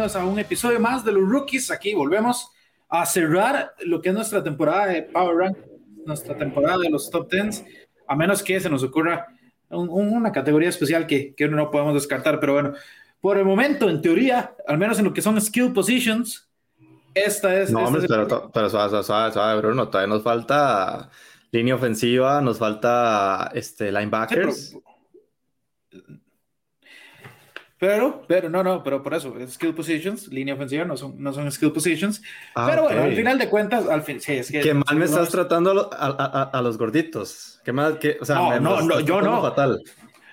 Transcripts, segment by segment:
Bienvenidos a un episodio más de los Rookies. Aquí volvemos a cerrar lo que es nuestra temporada de Power Rank, nuestra temporada de los top 10, a menos que se nos ocurra una categoría especial que, que no podemos descartar. Pero bueno, por el momento, en teoría, al menos en lo que son skill positions, esta es. No, hombre, pero, pero suave, suave, suave, Bruno, todavía nos falta línea ofensiva, nos falta este, linebackers. Pero, pero, no, no, pero por eso, skill positions, línea ofensiva, no son, no son skill positions. Ah, pero bueno, al final de cuentas, al fin, sí, es que. Qué mal me estás tratando a, a, a, los gorditos. Qué mal, que, o sea, no, no, no yo no. Fatal.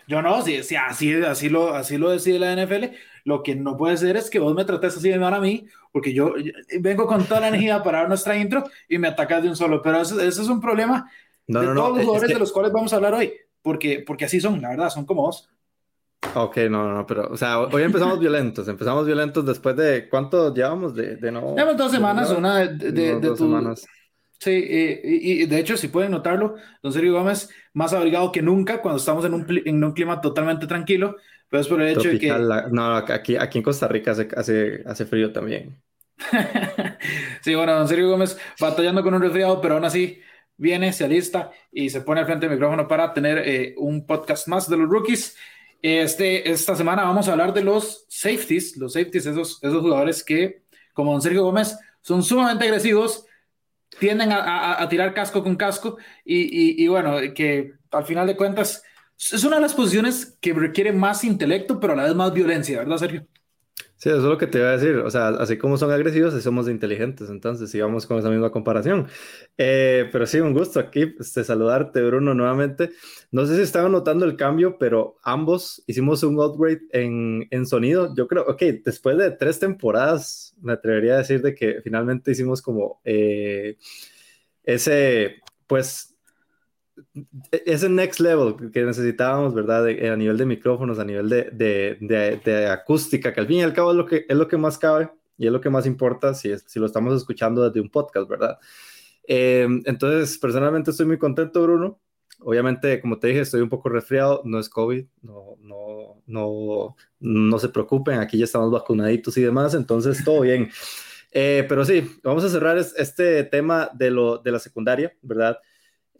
Yo no, si, si así, así, lo, así lo decide la NFL. Lo que no puede ser es que vos me trates así de mal a mí, porque yo, vengo con toda la energía para nuestra intro y me atacas de un solo. Pero ese, ese es un problema de todos los jugadores de los cuales vamos a hablar hoy, porque, porque así son, la verdad, son como vos. Ok, no, no, pero, o sea, hoy empezamos violentos, empezamos violentos después de, ¿cuánto llevamos de, de no? Llevamos dos semanas, una de, de, dos semanas. Sí, y, de hecho, si pueden notarlo, don Sergio Gómez, más abrigado que nunca cuando estamos en un, en un clima totalmente tranquilo, pero es por el hecho de que... no, aquí, aquí en Costa Rica hace, hace, hace frío también. sí, bueno, don Sergio Gómez batallando con un resfriado, pero aún así viene, se alista y se pone al frente del micrófono para tener eh, un podcast más de los rookies. Este, esta semana vamos a hablar de los safeties, los safeties, esos, esos jugadores que, como don Sergio Gómez, son sumamente agresivos, tienden a, tirar casco con casco y, y, bueno, que al final de cuentas es una de las posiciones que requiere más intelecto, pero a la vez más violencia, ¿verdad, Sergio? Sí, eso es lo que te iba a decir. O sea, así como son agresivos, somos inteligentes. Entonces, sigamos con esa misma comparación. Eh, pero sí, un gusto aquí este, saludarte, Bruno, nuevamente. No sé si estaban notando el cambio, pero ambos hicimos un upgrade en, en sonido. Yo creo, ok, después de tres temporadas, me atrevería a decir de que finalmente hicimos como eh, ese, pues, ese next level que necesitábamos, ¿verdad? a nivel de micrófonos, a nivel de, de, de, acústica, que al fin y al cabo es lo que, es lo que más cabe y es lo que más importa si, si lo estamos escuchando desde un podcast, ¿verdad? Em, entonces, personalmente estoy muy contento, Bruno. Obviamente, como te dije, estoy un poco resfriado, no es COVID, no, no, no, no se preocupen, aquí ya estamos vacunaditos y demás, entonces todo bien. Eh, pero sí, vamos a cerrar este tema de, lo, de la secundaria, ¿verdad?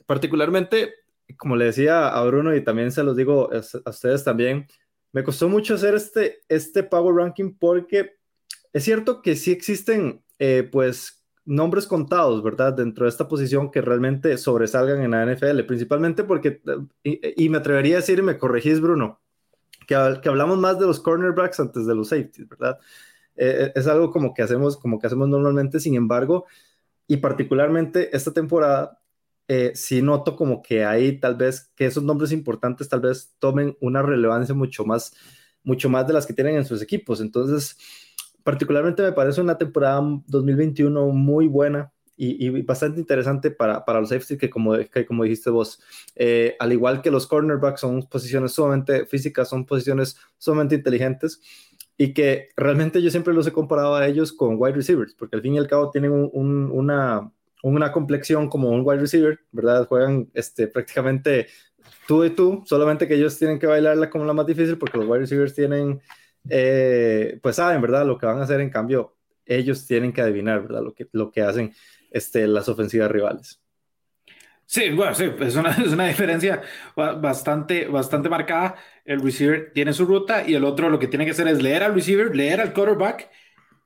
Particularmente, como le decía a Bruno y también se los digo a ustedes también, me costó mucho hacer este, este Power Ranking porque es cierto que sí existen, eh, pues, nombres contados, ¿verdad? Dentro de esta posición que realmente sobresalgan en la NFL, principalmente porque, y, me atrevería a decir, y me corregís, Bruno, que, que, hablamos más de los cornerbacks antes de los safeties, ¿verdad? Eh, es algo como que hacemos, como que hacemos normalmente, sin embargo, y particularmente esta temporada, eh, sí noto como que hay tal vez que esos nombres importantes tal vez tomen una relevancia mucho más, mucho más de las que tienen en sus equipos. Entonces, particularmente me parece una temporada 2021 muy buena y, bastante interesante para, para los safety que como, que como dijiste vos, eh, al igual que los cornerbacks son posiciones sumamente físicas, son posiciones sumamente inteligentes y que realmente yo siempre los he comparado a ellos con wide receivers, porque al fin y al cabo tienen una, una complexión como un wide receiver, ¿verdad? Juegan este, prácticamente tú y tú, solamente que ellos tienen que bailarla como la más difícil porque los wide receivers tienen, eh, pues saben, ¿verdad? Lo que van a hacer, en cambio, ellos tienen que adivinar, ¿verdad? Lo que, lo que hacen este, las ofensivas rivales. Sí, bueno, sí, es una, es una diferencia bastante, bastante marcada. El receiver tiene su ruta y el otro lo que tiene que hacer es leer al receiver, leer al quarterback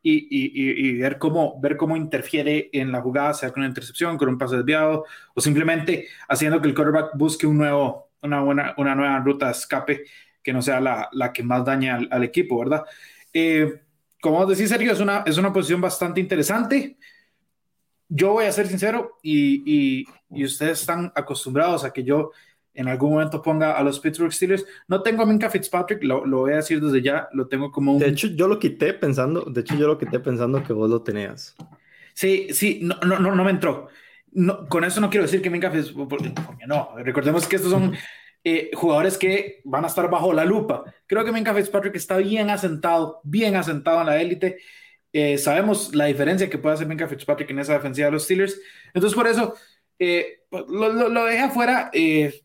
y, ver, cómo, ver cómo interfiere en la jugada, sea con una intercepción, con un pase desviado, o simplemente haciendo que el quarterback busque un nuevo, una, buena, una nueva ruta de escape que no sea la, la que más daña al, equipo, ¿verdad? Eh, como decís, Sergio, es una, es una posición bastante interesante. Yo voy a ser sincero y, y, y ustedes están acostumbrados a que yo en algún momento ponga a los Pittsburgh Steelers. No tengo a Minka Fitzpatrick, lo, lo, voy a decir desde ya, lo tengo como un... De hecho, yo lo quité pensando, de hecho, yo lo quité pensando que vos lo tenías. Sí, sí, no, no, no, no me entró. No, con eso no quiero decir que Minka Fitzpatrick, no, recordemos que estos son eh, jugadores que van a estar bajo la lupa. Creo que Minka Fitzpatrick está bien asentado, bien asentado en la élite. Eh, sabemos la diferencia que puede hacer Minka Fitzpatrick en esa defensiva de los Steelers. Entonces, por eso eh, lo, lo, lo deja afuera. Eh,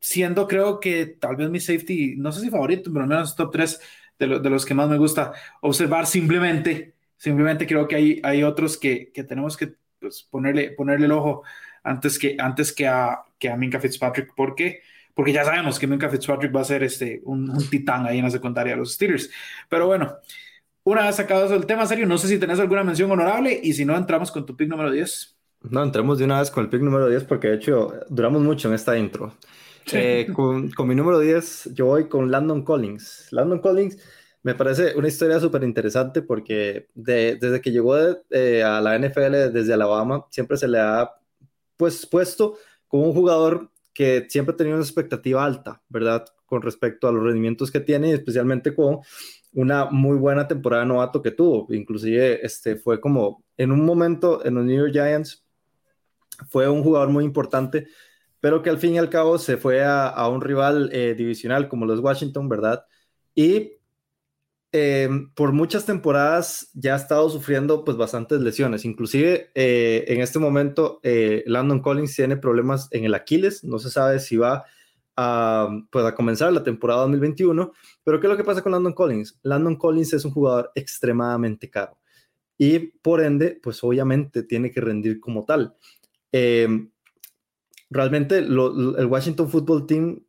siendo creo que tal vez mi safety, no sé si favorito, pero al menos top 3 de, lo, de los que más me gusta observar simplemente, simplemente creo que hay, hay otros que, que tenemos que pues, ponerle, ponerle el ojo antes que, antes que, a, que a Minka Fitzpatrick, ¿por qué? Porque ya sabemos que Minka Fitzpatrick va a ser este, un, un titán ahí en la secundaria de los Steelers. Pero bueno, una vez sacado el tema serio, no sé si tenés alguna mención honorable y si no, entramos con tu pick número 10. No, entramos de una vez con el pick número 10 porque de hecho duramos mucho en esta intro. Eh, con, con, mi número 10, yo voy con Landon Collins. Landon Collins me parece una historia súper interesante porque de, desde que llegó de, eh, a la NFL desde Alabama, siempre se le ha pues, puesto como un jugador que siempre ha tenido una expectativa alta, ¿verdad? Con respecto a los rendimientos que tiene, especialmente con una muy buena temporada de novato que tuvo. Inclusive este, fue como en un momento en los New York Giants, fue un jugador muy importante pero que al fin y al cabo se fue a, a un rival eh, divisional como los Washington, ¿verdad? Y eh, por muchas temporadas ya ha estado sufriendo pues bastantes lesiones, inclusive eh, en este momento eh, Landon Collins tiene problemas en el Aquiles, no se sabe si va a, pues, a comenzar la temporada 2021, pero ¿qué es lo que pasa con Landon Collins? Landon Collins es un jugador extremadamente caro y por ende pues obviamente tiene que rendir como tal. Eh, realmente lo, el Washington Football Team,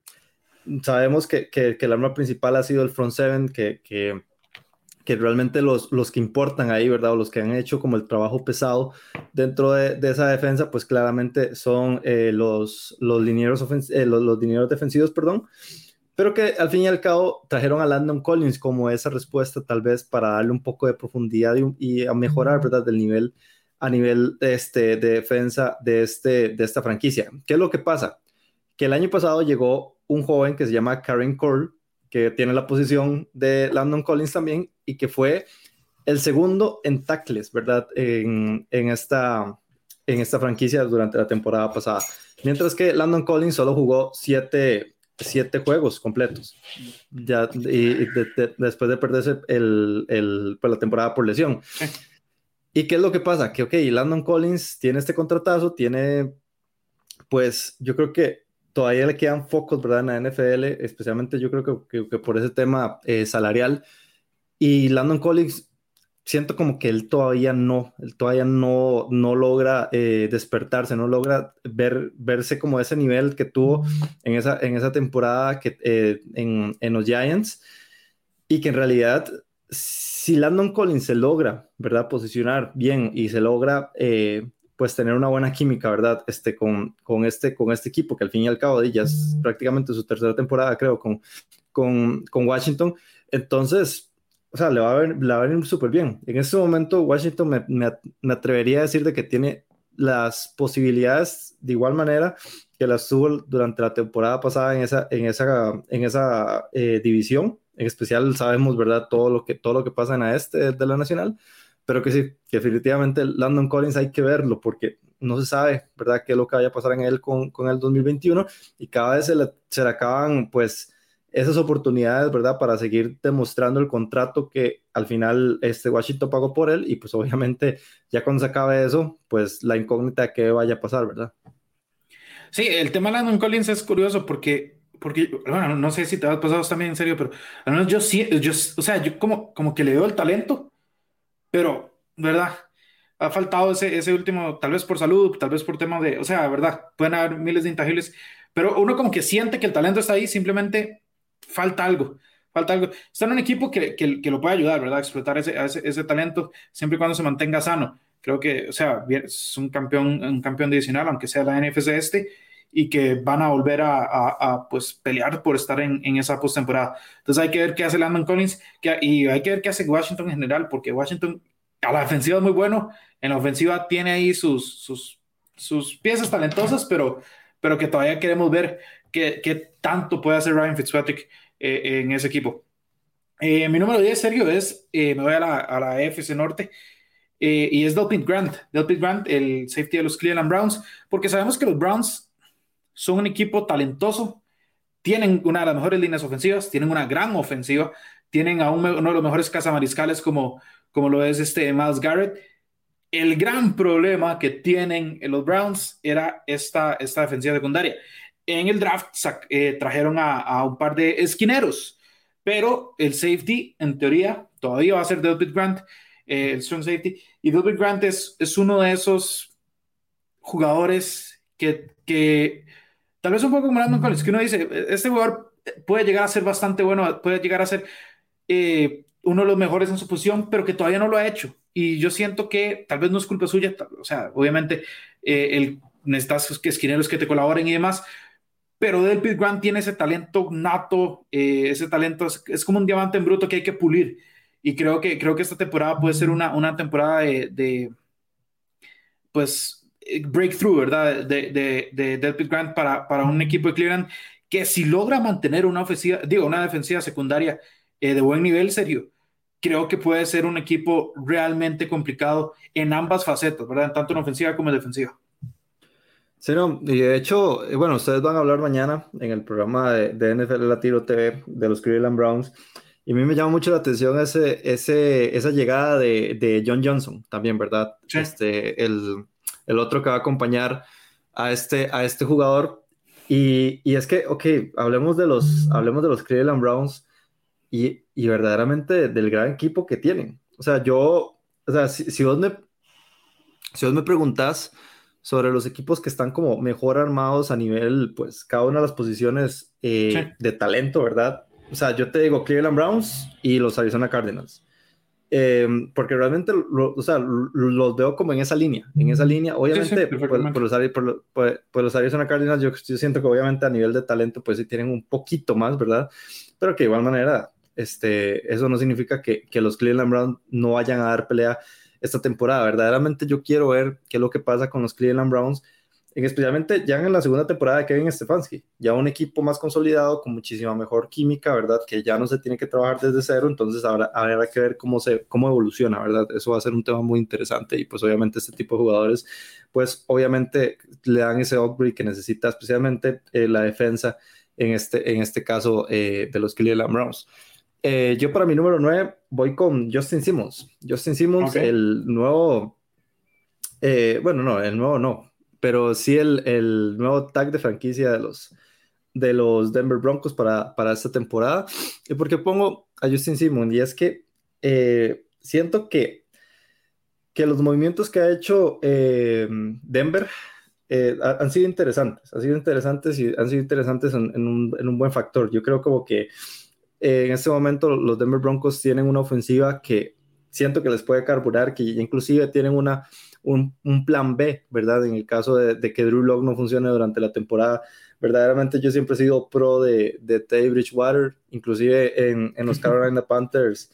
sabemos que, que, que, el arma principal ha sido el front seven, que, que, que realmente los, los, que importan ahí, ¿verdad? O los que han hecho como el trabajo pesado dentro de, de esa defensa, pues claramente son eh, los, los, linieros eh, los, los linieros defensivos, perdón. Pero que al fin y al cabo trajeron a Landon Collins como esa respuesta tal vez para darle un poco de profundidad y, y a mejorar, ¿verdad? Del nivel a nivel este, de defensa de, este, de esta franquicia. ¿Qué es lo que pasa? Que el año pasado llegó un joven que se llama Karen Cole, que tiene la posición de Landon Collins también, y que fue el segundo en tackles, ¿verdad? En, en, esta, en esta franquicia durante la temporada pasada. Mientras que Landon Collins solo jugó siete, siete juegos completos, ya, y, de, de, después de perderse el, el, pues, la temporada por lesión. ¿Y qué es lo que pasa? Que, ok, Landon Collins tiene este contratazo, tiene, pues yo creo que todavía le quedan focos, ¿verdad? En la NFL, especialmente yo creo que, que, por ese tema eh, salarial. Y Landon Collins, siento como que él todavía no, él todavía no, no logra eh, despertarse, no logra ver, verse como ese nivel que tuvo en esa, en esa temporada que, eh, en, en los Giants. Y que en realidad si Landon Collins se logra, ¿verdad? Posicionar bien y se logra, eh, pues, tener una buena química, ¿verdad? Este, con, este, con este equipo, que al fin y al cabo de ya es prácticamente su tercera temporada, creo, con, con, con Washington. Entonces, o sea, le va a ver, le va a venir súper bien. En este momento, Washington me, me, me, atrevería a decir de que tiene las posibilidades de igual manera que las tuvo durante la temporada pasada en esa, en esa, en esa eh, división en especial sabemos, ¿verdad? Todo lo que, todo lo que pasa en la este de la Nacional, pero que sí, que definitivamente Landon Collins hay que verlo porque no se sabe, ¿verdad? Qué es lo que vaya a pasar en él con, con el 2021 y cada vez se le, se le acaban, pues, esas oportunidades, ¿verdad? Para seguir demostrando el contrato que al final este Washington pagó por él y pues obviamente ya cuando se acabe eso, pues la incógnita qué vaya a pasar, ¿verdad? Sí, el tema de Landon Collins es curioso porque porque, bueno, no sé si te has pasado también en serio, pero al menos yo sí, yo, o sea, yo como, como que le veo el talento, pero, ¿verdad? Ha faltado ese, ese último, tal vez por salud, tal vez por tema de, o sea, ¿verdad? Pueden haber miles de intangibles, pero uno como que siente que el talento está ahí, simplemente falta algo, falta algo. Está en un equipo que, que, que lo puede ayudar, ¿verdad? explotar ese, ese, ese, talento siempre y cuando se mantenga sano. Creo que, o sea, es un campeón, un campeón divisional, aunque sea la NFC este, y que van a volver a, pues, pelear por estar en, en esa postemporada. Entonces hay que ver qué hace Landon Collins que, y hay que ver qué hace Washington en general, porque Washington a la defensiva es muy bueno, en la ofensiva tiene ahí sus, sus, sus piezas talentosas, pero, pero que todavía queremos ver qué, qué tanto puede hacer Ryan Fitzpatrick eh, en ese equipo. Eh, mi número 10, Sergio, es, eh, me voy a la, a la FC Norte, y es Delpit Grant, Delpit Grant, el safety de los Cleveland Browns, porque sabemos que los Browns son un equipo talentoso, tienen una de las mejores líneas ofensivas, tienen una gran ofensiva, tienen a uno de los mejores cazamariscales como, como lo es este Miles Garrett. El gran problema que tienen los Browns era esta, esta defensiva secundaria. En el draft eh, trajeron a, un par de esquineros, pero el safety, en teoría, todavía va a ser Delbert Grant, eh, el strong safety. Y Delbert Grant es, es uno de esos jugadores que, que tal vez un poco como Brandon Collins, que uno dice, este jugador puede llegar a ser bastante bueno, puede llegar a ser eh, uno de los mejores en su posición, pero que todavía no lo ha hecho. Y yo siento que tal vez no es culpa suya, o sea, obviamente eh, el, necesitas que esquineros que te colaboren y demás, pero Delpit Grant tiene ese talento nato, eh, ese talento es, como un diamante en bruto que hay que pulir. Y creo que, creo que esta temporada puede ser una, una temporada de, de pues, breakthrough, ¿verdad? De, de, de Delpit Grant para, para un equipo de Cleveland que si logra mantener una ofensiva, digo, una defensiva secundaria eh, de buen nivel, serio, creo que puede ser un equipo realmente complicado en ambas facetas, ¿verdad? Tanto en ofensiva como en defensiva. Sí, no, y de hecho, eh, bueno, ustedes van a hablar mañana en el programa de, de NFL Latino TV de los Cleveland Browns. Y a mí me llama mucho la atención ese, ese, esa llegada de, de John Johnson también, ¿verdad? Este, el, el, otro que va a acompañar a este, a este jugador. Y, y, es que, ok, hablemos de los, hablemos de los Cleveland Browns y, y verdaderamente del gran equipo que tienen. O sea, yo, o sea, si, si vos me, si vos me preguntás sobre los equipos que están como mejor armados a nivel, pues, cada una de las posiciones eh, de talento, ¿verdad? O sea, yo te digo Cleveland Browns y los Arizona Cardinals. Eh, porque realmente o sea, los veo como en esa línea, en esa línea, obviamente por, por, los, Arizona Cardinals yo, yo, siento que obviamente a nivel de talento pues sí tienen un poquito más, ¿verdad? Pero que de igual manera, este, eso no significa que, que los Cleveland Browns no vayan a dar pelea esta temporada. Verdaderamente yo quiero ver qué es lo que pasa con los Cleveland Browns, especialmente ya en la segunda temporada de Kevin Stefanski, ya un equipo más consolidado, con muchísima mejor química, ¿verdad? Que ya no se tiene que trabajar desde cero, entonces ahora habrá que ver cómo, se, cómo evoluciona, ¿verdad? Eso va a ser un tema muy interesante y pues obviamente este tipo de jugadores, pues obviamente le dan ese upgrade que necesita especialmente eh, la defensa en este, en este caso eh, de los Cleveland Browns. Eh, yo para mi número 9 voy con Justin Simmons. Justin Simmons, el nuevo, eh, bueno, no, el nuevo no, pero sí el, el, nuevo tag de franquicia de los, de los Denver Broncos para, para esta temporada. ¿Y por qué pongo a Justin Simmons? Y es que eh, siento que, que los movimientos que ha hecho Denver han sido interesantes, han sido interesantes y han sido interesantes en, un, en, un, buen factor. Yo creo como que eh, en este momento los Denver Broncos tienen una ofensiva que siento que les puede carburar, que inclusive tienen una, un, plan B, ¿verdad? En el caso de, que Drew Lock no funcione durante la temporada. Verdaderamente yo siempre he sido pro de, de Teddy Bridgewater, inclusive en, en los Carolina Panthers.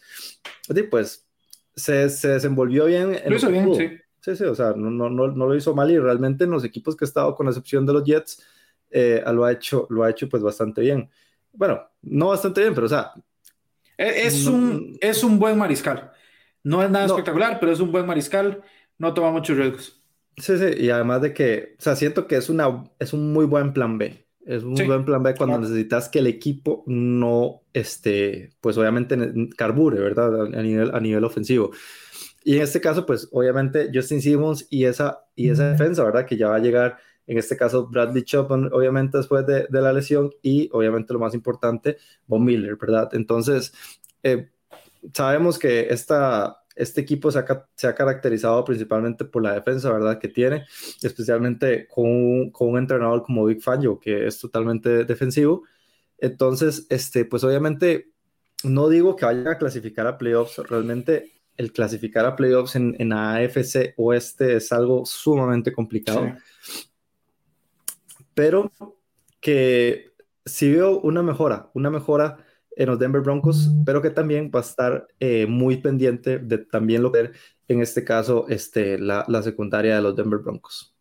Pues se, se desenvolvió bien. lo hizo bien, sí. Sí, sí, o sea, no, no, no, lo hizo mal y realmente en los equipos que ha estado, con excepción de los Jets, eh, lo, ha hecho, lo ha hecho pues bastante bien bueno, no bastante bien, pero o sea. E, es, un, es un buen mariscal. No es nada espectacular, pero es un buen mariscal. No toma muchos riesgos. Sí, sí, y además de que, o sea, siento que es, una, es un muy buen plan B. Es un buen plan B cuando necesitas que el equipo no, este, pues obviamente carbure, ¿verdad? A nivel, a nivel ofensivo. Y en este caso, pues obviamente Justin Simmons y esa, y esa defensa, ¿verdad? Que ya va a llegar en este caso Bradley Chopin, obviamente después de, la lesión, y obviamente lo más importante, Von Miller, ¿verdad? Entonces, eh, sabemos que esta, este equipo se ha, caracterizado principalmente por la defensa, ¿verdad? Que tiene, especialmente con un, con un entrenador como Big Fangio, que es totalmente defensivo. Entonces, este, pues obviamente, no digo que vayan a clasificar a playoffs, realmente el clasificar a playoffs en, en AFC Oeste es algo sumamente complicado pero que si veo una mejora, una mejora en los Denver Broncos, pero que también va a estar eh, muy pendiente de también lo que en este caso este, la, la secundaria de los Denver Broncos.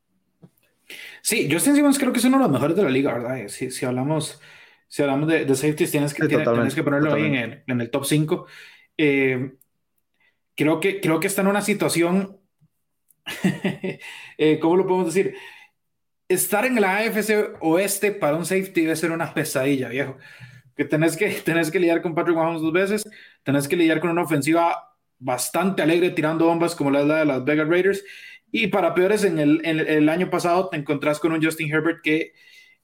Sí, Justin Simmons creo que es uno de los mejores de la liga, ¿verdad? Si, si hablamos, si hablamos de, de safeties, tienes que, tienes que ponerlo ahí en el, en el, top 5. Eh, creo, que, creo que está en una situación, eh, ¿cómo lo podemos decir? Estar en la AFC oeste para un safety debe ser una pesadilla, viejo. Que tenés que, tenés que lidiar con Patrick Mahomes dos veces, tenés que lidiar con una ofensiva bastante alegre tirando bombas como la de las Vegas Raiders y para peores, en el, en el año pasado te encontrás con un Justin Herbert que,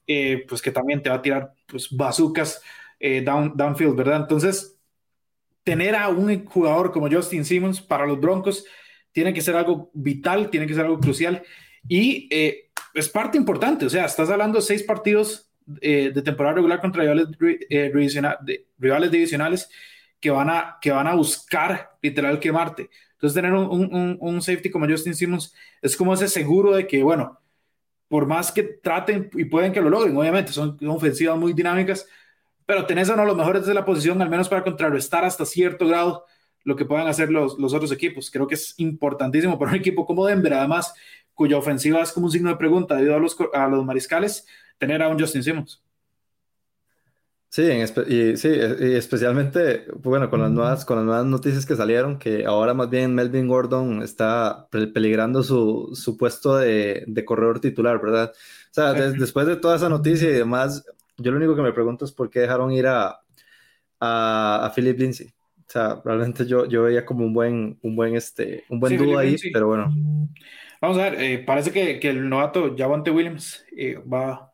eh, pues que también te va a tirar pues, bazucas eh, down, downfield, ¿verdad? Entonces, tener a un jugador como Justin Simmons para los Broncos tiene que ser algo vital, tiene que ser algo crucial y eh, es parte importante. O sea, estás hablando de seis partidos de temporada regular contra rivales, rivales divisionales que van, a, que van a buscar literal quemarte. Entonces, tener un, un, safety como Justin Simmons es como ese seguro de que, bueno, por más que traten y pueden que lo logren, obviamente, son, ofensivas muy dinámicas, pero tenés a uno de los mejores de la posición, al menos para contrarrestar hasta cierto grado lo que puedan hacer los, los otros equipos. Creo que es importantísimo para un equipo como Denver, además, cuya ofensiva es como un signo de pregunta debido a los, a los mariscales, tener a un Justin Simmons. Sí, y, sí, y especialmente, bueno, con las, nuevas, con las nuevas noticias que salieron, que ahora más bien Melvin Gordon está peligrando su, su puesto de, de, corredor titular, ¿verdad? O sea, después de toda esa noticia y demás, yo lo único que me pregunto es por qué dejaron ir a, a, a Philip Lindsay. O sea, realmente yo, yo veía como un buen, un buen, este, un buen dúo ahí, pero bueno. Vamos a ver, eh, parece que, que, el novato Javante Williams eh, va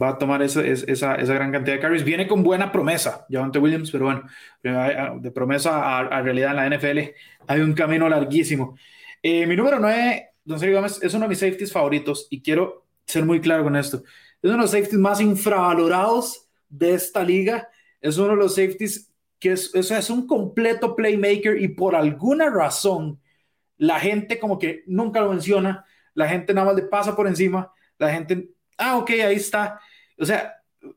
va a tomar esa, esa, esa, gran cantidad de carries. Viene con buena promesa, Javante Williams, pero bueno, de promesa a, realidad en la NFL hay un camino larguísimo. Eh, mi número 9, Don Sergio Gómez, es uno de mis safeties favoritos y quiero ser muy claro con esto. Es uno de los safeties más infravalorados de esta liga. Es uno de los safeties que es, es un completo playmaker y por alguna razón la gente como que nunca lo menciona, la gente nada más le pasa por encima, la gente ah, ok, ahí está. O sea,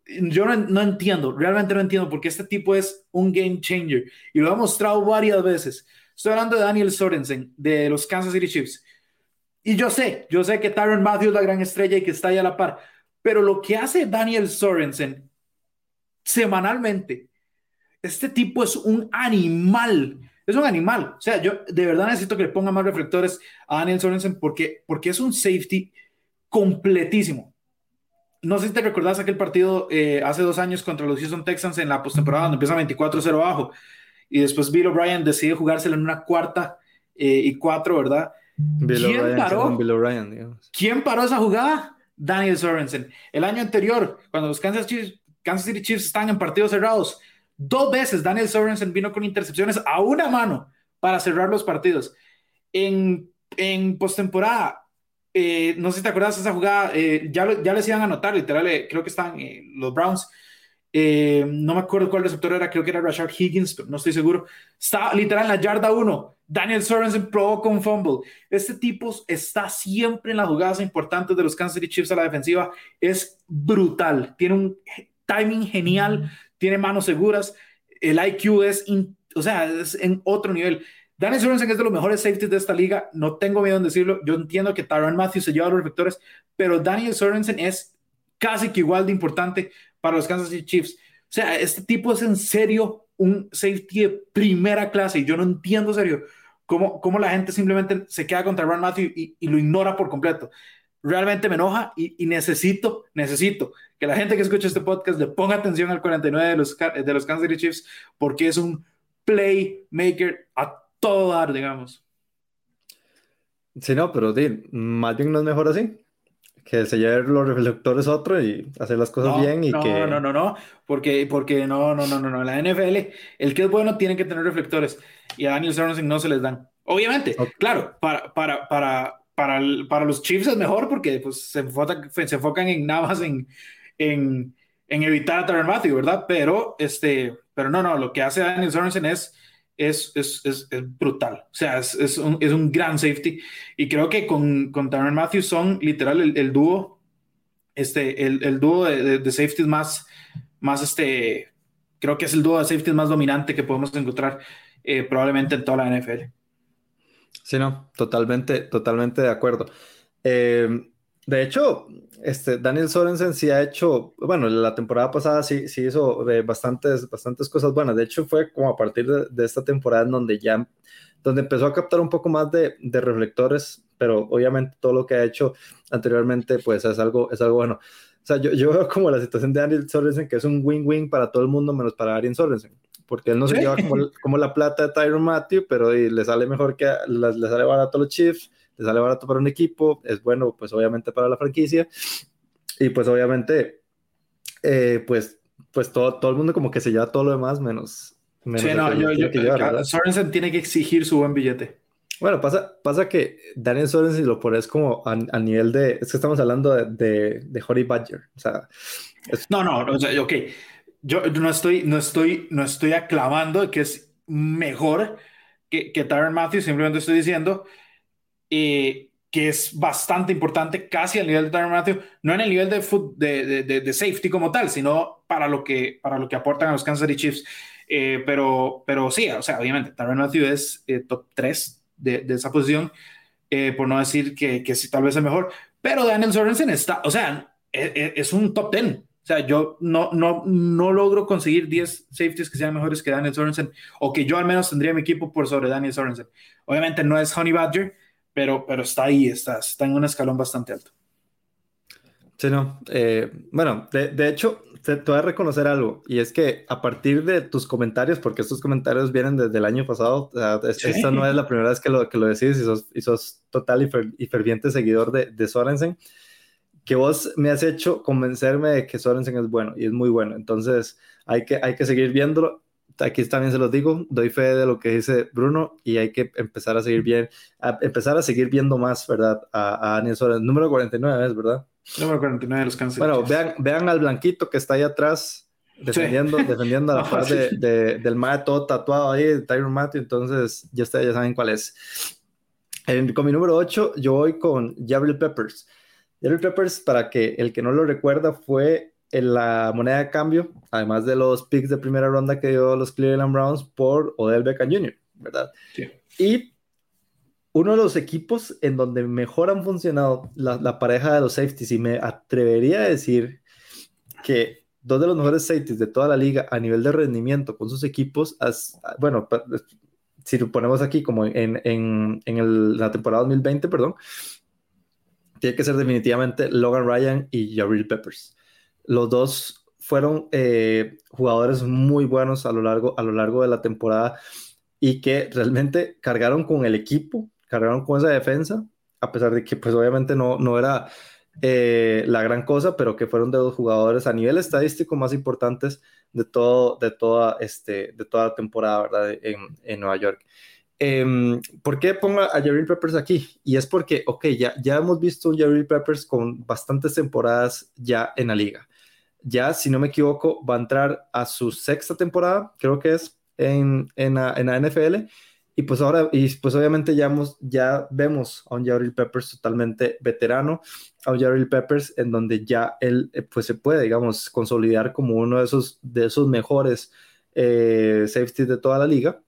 yo no, entiendo, realmente no entiendo porque este tipo es un game changer y lo ha mostrado varias veces. Estoy hablando de Daniel Sorensen de los Kansas City Chiefs. Y yo sé, yo sé que Tyron Matthew es la gran estrella y que está ahí a la par, pero lo que hace Daniel Sorensen semanalmente, este tipo es un animal, es un animal. O sea, yo de verdad necesito que le ponga más reflectores a Daniel Sorensen porque, porque es un safety completísimo no sé si te recordás aquel partido eh, hace dos años contra los Houston Texans en la postemporada, donde empieza 24-0 abajo, y después Bill O'Brien decide jugárselo en una cuarta eh, y cuatro, ¿verdad? ¿Quién paró? ¿Quién paró esa jugada? Daniel Sorensen. El año anterior, cuando los Kansas, City Chiefs están en partidos cerrados, dos veces Daniel Sorensen vino con intercepciones a una mano para cerrar los partidos. En, en postemporada, eh, no sé si te acuerdas de esa jugada, eh, ya, ya les iban a anotar, literal, eh, creo que están los Browns. no me acuerdo cuál receptor era, creo que era Rashard Higgins, pero no estoy seguro. Está literal en la yarda 1. Daniel Sorensen provoca un fumble. Este tipo está siempre en las jugadas importantes de los Kansas City Chiefs a la defensiva. Es brutal. Tiene un timing genial, tiene manos seguras. El IQ es, o sea, es en otro nivel. Daniel Sorensen es de los mejores safeties de esta liga, no tengo miedo en decirlo. Yo entiendo que Tyron Matthews se lleva los reflectores, pero Daniel Sorensen es casi que igual de importante para los Kansas City Chiefs. O sea, este tipo es en serio un safety de primera clase y yo no entiendo, serio, cómo, cómo la gente simplemente se queda con Tyron Matthews y, lo ignora por completo. Realmente me enoja y, necesito, necesito que la gente que escucha este podcast le ponga atención al 49 de los, de los Kansas City Chiefs porque es un playmaker a todo dar, digamos. Sí, no, pero más bien no es mejor así. Que se lleven los reflectores otro y hacer las cosas bien y no, que... No, no, no, porque, porque no, no, no, no, no. La NFL, el que es bueno tiene que tener reflectores y a Daniel Sorensen no se les dan. Obviamente, claro, para, para, para, para, para los Chiefs es mejor porque pues, se, enfocan, se enfocan en nada más en, en, en evitar a Tyron Matthew, ¿verdad? Pero, este, pero no, no, lo que hace Daniel Sorensen es es, es, es, es brutal. O sea, es, un, un, gran safety. Y creo que con, con Tyron Matthews son literal el, el dúo este, el, el dúo de, de, safeties más, más este, creo que es el dúo de safeties más dominante que podemos encontrar eh, probablemente en toda la NFL. Sí, no, totalmente, totalmente de acuerdo. Eh, de hecho, este, Daniel Sorensen sí ha hecho, bueno, la temporada pasada sí, sí hizo eh, bastantes, bastantes cosas buenas. De hecho, fue como a partir de, de, esta temporada en donde ya, donde empezó a captar un poco más de, de, reflectores, pero obviamente todo lo que ha hecho anteriormente, pues es algo, es algo bueno. O sea, yo, yo veo como la situación de Daniel Sorensen, que es un win-win para todo el mundo, menos para Daniel Sorensen porque él no se lleva como, como, la plata de Tyron Matthew, pero le sale mejor que le, le sale barato a los Chiefs, le sale barato para un equipo, es bueno, pues obviamente para la franquicia, y pues obviamente, eh, pues, pues todo, todo el mundo como que se lleva todo lo demás menos. menos sí, no, yo, yo, que llevar, Sorensen tiene que exigir su buen billete. Bueno, pasa, pasa que Daniel Sorensen, si lo pones como a, a, nivel de. Es que estamos hablando de, de, de Badger. O sea. Es... No, no, o sea, ok yo no estoy, no estoy, no estoy aclamando que es mejor que, que Tyron Matthews, simplemente estoy diciendo eh, que es bastante importante, casi al nivel de Tyron Matthews, no en el nivel de, de, de, de, safety como tal, sino para lo que, para lo que aportan a los Kansas City Chiefs. Eh, pero, pero sí, o sea, obviamente, Tyron Matthews es eh, top 3 de, de, esa posición, eh, por no decir que, que sí, tal vez es mejor, pero Daniel Sorensen está, o sea, es, e, es un top 10 o sea, yo no, no, no logro conseguir 10 safeties que sean mejores que Daniel Sorensen, o que yo al menos tendría mi equipo por sobre Daniel Sorensen. Obviamente no es Honey Badger, pero, pero está ahí, está, está en un escalón bastante alto. Sí, no. Eh, bueno, de, de hecho, te, te, voy a reconocer algo, y es que a partir de tus comentarios, porque estos comentarios vienen desde el año pasado, o sea, es, sí. esta no es la primera vez que lo, que lo decís y sos, y sos total y, fer, y ferviente seguidor de, de Sorensen que vos me has hecho convencerme de que Sorensen es bueno y es muy bueno. Entonces hay que, hay que seguir viéndolo. Aquí también se los digo, doy fe de lo que dice Bruno y hay que empezar a seguir bien, a empezar a seguir viendo más, ¿verdad? A, a Daniel Sorensen. Número 49 es, ¿verdad? Número 49 de los Kansas. Bueno, vean, vean al blanquito que está ahí atrás defendiendo, sí. defendiendo a la par de, de, del mae todo tatuado ahí, Tyron Matthew. Entonces ya ustedes ya saben cuál es. En, con mi número 8 yo voy con Jabril Peppers. Jerry Peppers, para que el que no lo recuerda, fue en la moneda de cambio, además de los picks de primera ronda que dio los Cleveland Browns por Odell Beckham Jr., ¿verdad? Sí. Y uno de los equipos en donde mejor han funcionado la, la, pareja de los safeties, y me atrevería a decir que dos de los mejores safeties de toda la liga a nivel de rendimiento con sus equipos, as, bueno, si lo ponemos aquí como en, en, en el, la temporada 2020, perdón, tiene que ser definitivamente Logan Ryan y Jabril Peppers. Los dos fueron eh, jugadores muy buenos a lo, largo, a lo largo de la temporada y que realmente cargaron con el equipo, cargaron con esa defensa, a pesar de que pues obviamente no, no era eh, la gran cosa, pero que fueron de los jugadores a nivel estadístico más importantes de, todo, de, toda, este, de toda la temporada ¿verdad? En, en Nueva York. Eh, ¿Por qué pongo a Jerry Peppers aquí? Y es porque, ok, ya, ya hemos visto un Jerry Peppers con bastantes temporadas ya en la liga. Ya, si no me equivoco, va a entrar a su sexta temporada, creo que es, en, en, la, en la NFL. Y pues ahora, y pues obviamente ya, hemos, ya vemos a un Jerry Peppers totalmente veterano, a un Jerry Peppers en donde ya él eh, pues se puede, digamos, consolidar como uno de esos, de esos mejores eh, safeties de toda la liga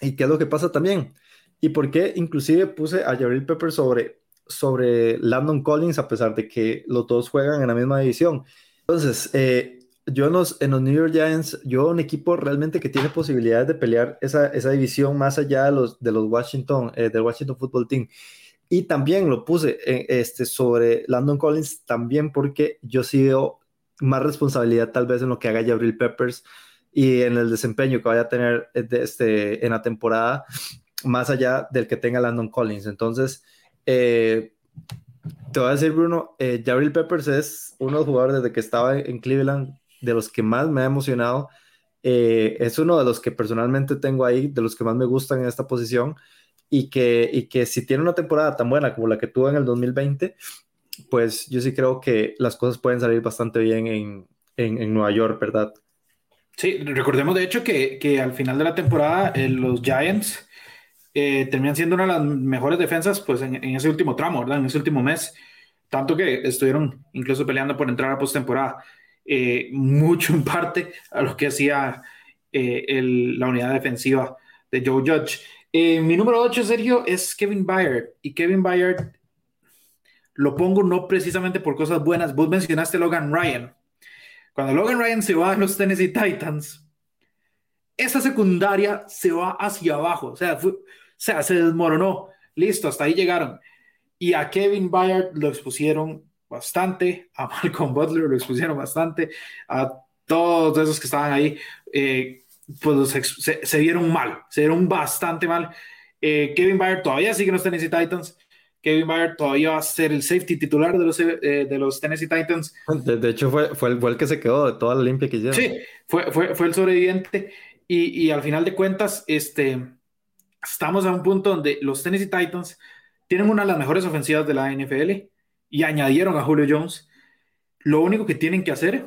¿Y qué es lo que pasa también? ¿Y por qué inclusive puse a Jabril Pepper sobre, sobre Landon Collins a pesar de que los dos juegan en la misma división? Entonces, eh, yo en los, en los, New York Giants, yo un equipo realmente que tiene posibilidades de pelear esa, esa división más allá de los, de los Washington, eh, del Washington Football Team. Y también lo puse eh, este, sobre Landon Collins también porque yo sí veo más responsabilidad tal vez en lo que haga Jabril Peppers y en el desempeño que vaya a tener eh, este, en la temporada, más allá del que tenga Landon Collins. Entonces, eh, te voy a decir, Bruno, eh, Jabril Peppers es uno de los jugadores desde que estaba en Cleveland, de los que más me ha emocionado. Eh, es uno de los que personalmente tengo ahí, de los que más me gustan en esta posición. Y que, y que si tiene una temporada tan buena como la que tuvo en el 2020, pues yo sí creo que las cosas pueden salir bastante bien en, en, en Nueva York, ¿verdad? Sí, recordemos de hecho que, que al final de la temporada eh, los Giants eh, terminan siendo una de las mejores defensas pues en, en, ese último tramo, ¿verdad? En ese último mes. tanto que estuvieron incluso peleando por entrar a postemporada, eh, mucho en parte a lo que hacía eh, la unidad defensiva de Joe Judge. Eh, mi número 8, Sergio, es Kevin Byard. Y Kevin Byard lo pongo no precisamente por cosas buenas. Vos mencionaste Logan Ryan. Cuando Logan Ryan se va a los Tennessee Titans, esa secundaria se va hacia abajo. O sea, o sea se desmoronó. Listo, hasta ahí llegaron. Y a Kevin Byard lo expusieron bastante, a Malcolm Butler lo expusieron bastante, a todos esos que estaban ahí, eh, pues se, se, vieron mal, se vieron bastante mal. Eh, Kevin Byard todavía sigue en los Tennessee Titans. Kevin Byard todavía va a ser el safety titular de los, eh, de los Tennessee Titans. De, hecho, fue, fue, el, fue, el, que se quedó de toda la limpia que hicieron. Sí, fue, fue, fue el sobreviviente. Y, y, al final de cuentas, este, estamos a un punto donde los Tennessee Titans tienen una de las mejores ofensivas de la NFL y añadieron a Julio Jones. Lo único que tienen que hacer,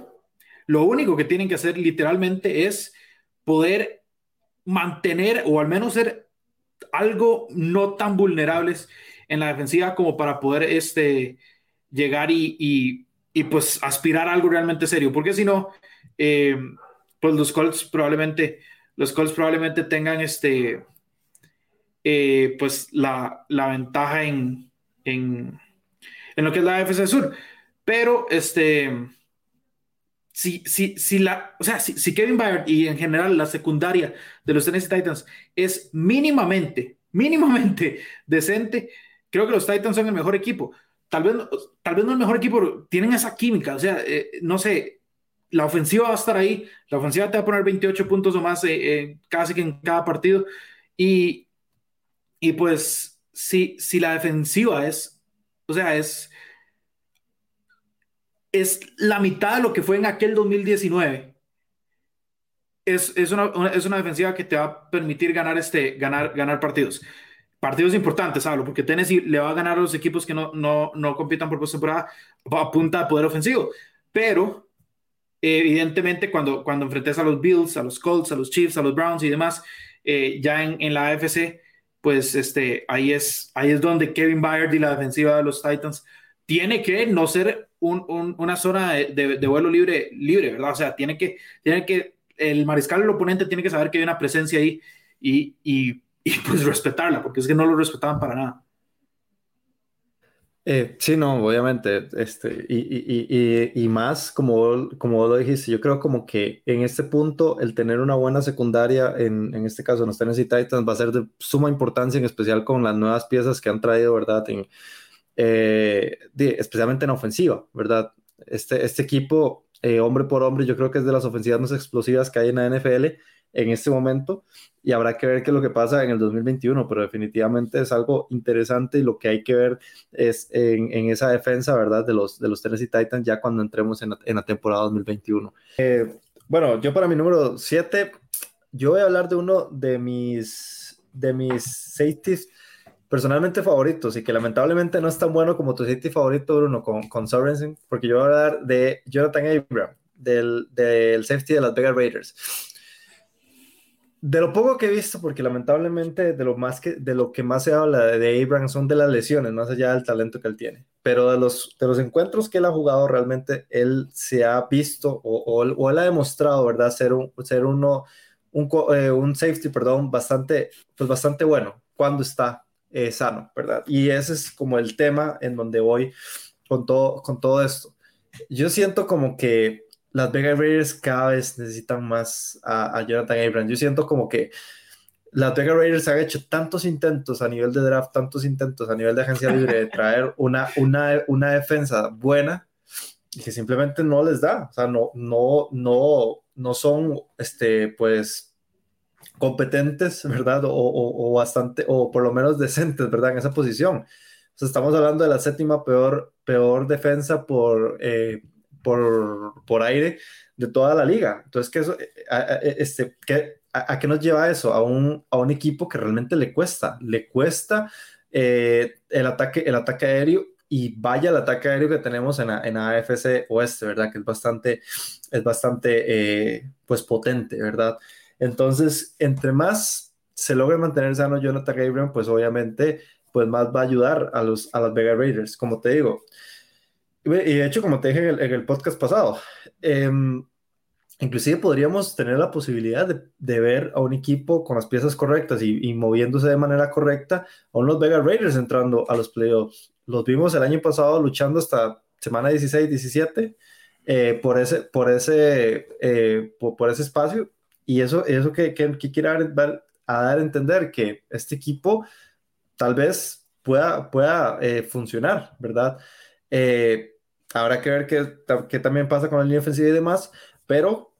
lo único que tienen que hacer literalmente es poder mantener o al menos ser algo no tan vulnerables en la defensiva como para poder este, llegar y, y, pues aspirar a algo realmente serio. Porque si no, eh, pues los Colts probablemente, los Colts probablemente tengan este, eh, pues la, la ventaja en, en, en, lo que es la FC Sur. Pero este, si, si, si la, o sea, si, Kevin Byard y en general la secundaria de los Tennessee Titans es mínimamente, mínimamente decente, creo que los Titans son el mejor equipo. Tal vez, tal vez no el mejor equipo, tienen esa química, o sea, eh, no sé, la ofensiva va a estar ahí, la ofensiva te va a poner 28 puntos o más eh, casi que en cada partido. Y, y pues, si, si la defensiva es, o sea, es, es la mitad de lo que fue en aquel 2019, es, es, una, es una defensiva que te va a permitir ganar, este, ganar, ganar partidos. Partidos importantes, hablo, porque Tennessee le va a ganar a los equipos que no, no, no compitan por postemporada a punta de poder ofensivo. Pero, evidentemente, cuando, cuando enfrentes a los Bills, a los Colts, a los Chiefs, a los Browns y demás, eh, ya en, en la AFC, pues este, ahí, es, ahí es donde Kevin Byard y la defensiva de los Titans tiene que no ser un, una zona de, vuelo libre, libre, ¿verdad? O sea, tiene que, tiene que, el mariscal, el oponente tiene que saber que hay una presencia ahí y, y, y pues respetarla, porque es que no lo respetaban para nada. Eh, sí, no, obviamente, este, y, y, y, y, más, como, como lo dijiste, yo creo como que en este punto el tener una buena secundaria, en, en este caso en los Tennessee Titans, va a ser de suma importancia, en especial con las nuevas piezas que han traído, ¿verdad? En, eh, especialmente en ofensiva, ¿verdad? Este, este equipo, eh, hombre por hombre, yo creo que es de las ofensivas más explosivas que hay en la NFL en este momento y habrá que ver qué es lo que pasa en el 2021, pero definitivamente es algo interesante y lo que hay que ver es en, en esa defensa, ¿verdad? De los, de los Tennessee Titans ya cuando entremos en la, en la temporada 2021. Eh, bueno, yo para mi número 7, yo voy a hablar de uno de mis, de mis safeties personalmente favoritos y que lamentablemente no es tan bueno como tu safety favorito, Bruno, con, con Sorensen, porque yo voy a hablar de Jonathan Abram, del, del safety de las Vegas Raiders. De lo poco que he visto, porque lamentablemente de lo, más que, de lo que más se habla de Abraham son de las lesiones, más allá del talento que él tiene. Pero de los, de los encuentros que él ha jugado, realmente él se ha visto o, o, él ha demostrado, ¿verdad? Ser, un, ser uno, un, eh, un, safety, perdón, bastante, pues bastante bueno cuando está eh, sano, ¿verdad? Y ese es como el tema en donde voy con todo, con todo esto. Yo siento como que las Vegas Raiders cada vez necesitan más a, Jonathan Abrams. Yo siento como que las Vegas Raiders han hecho tantos intentos a nivel de draft, tantos intentos a nivel de agencia libre de traer una, una, una defensa buena y que simplemente no les da. O sea, no, no, no, no son, este, pues, competentes, ¿verdad? O, o, bastante, o por lo menos decentes, ¿verdad? En esa posición. O sea, estamos hablando de la séptima peor, peor defensa por... Eh, por, por aire de toda la liga. Entonces, ¿qué eso, este, ¿qué, a, qué nos lleva eso? A un, a un equipo que realmente le cuesta, le cuesta eh, el, ataque, el ataque aéreo y vaya el ataque aéreo que tenemos en, en AFC Oeste, ¿verdad? Que es bastante, es bastante, eh, pues, potente, ¿verdad? Entonces, entre más se logre mantener sano Jonathan Gabriel, pues obviamente, pues más va a ayudar a los a las Vega Raiders. Como te digo, Y de hecho, como te dije en el, podcast pasado, em, inclusive podríamos tener la posibilidad de, ver a un equipo con las piezas correctas y, moviéndose de manera correcta, a unos Vegas Raiders entrando a los playoffs. Los vimos el año pasado luchando hasta semana 16, 17 eh, por, ese, por, ese, eh, por, ese espacio. Y eso, eso que, que, quiere dar, a dar a entender que este equipo tal vez pueda, pueda eh, funcionar, ¿verdad? Habrá que ver qué, qué también pasa con la línea ofensiva y demás, pero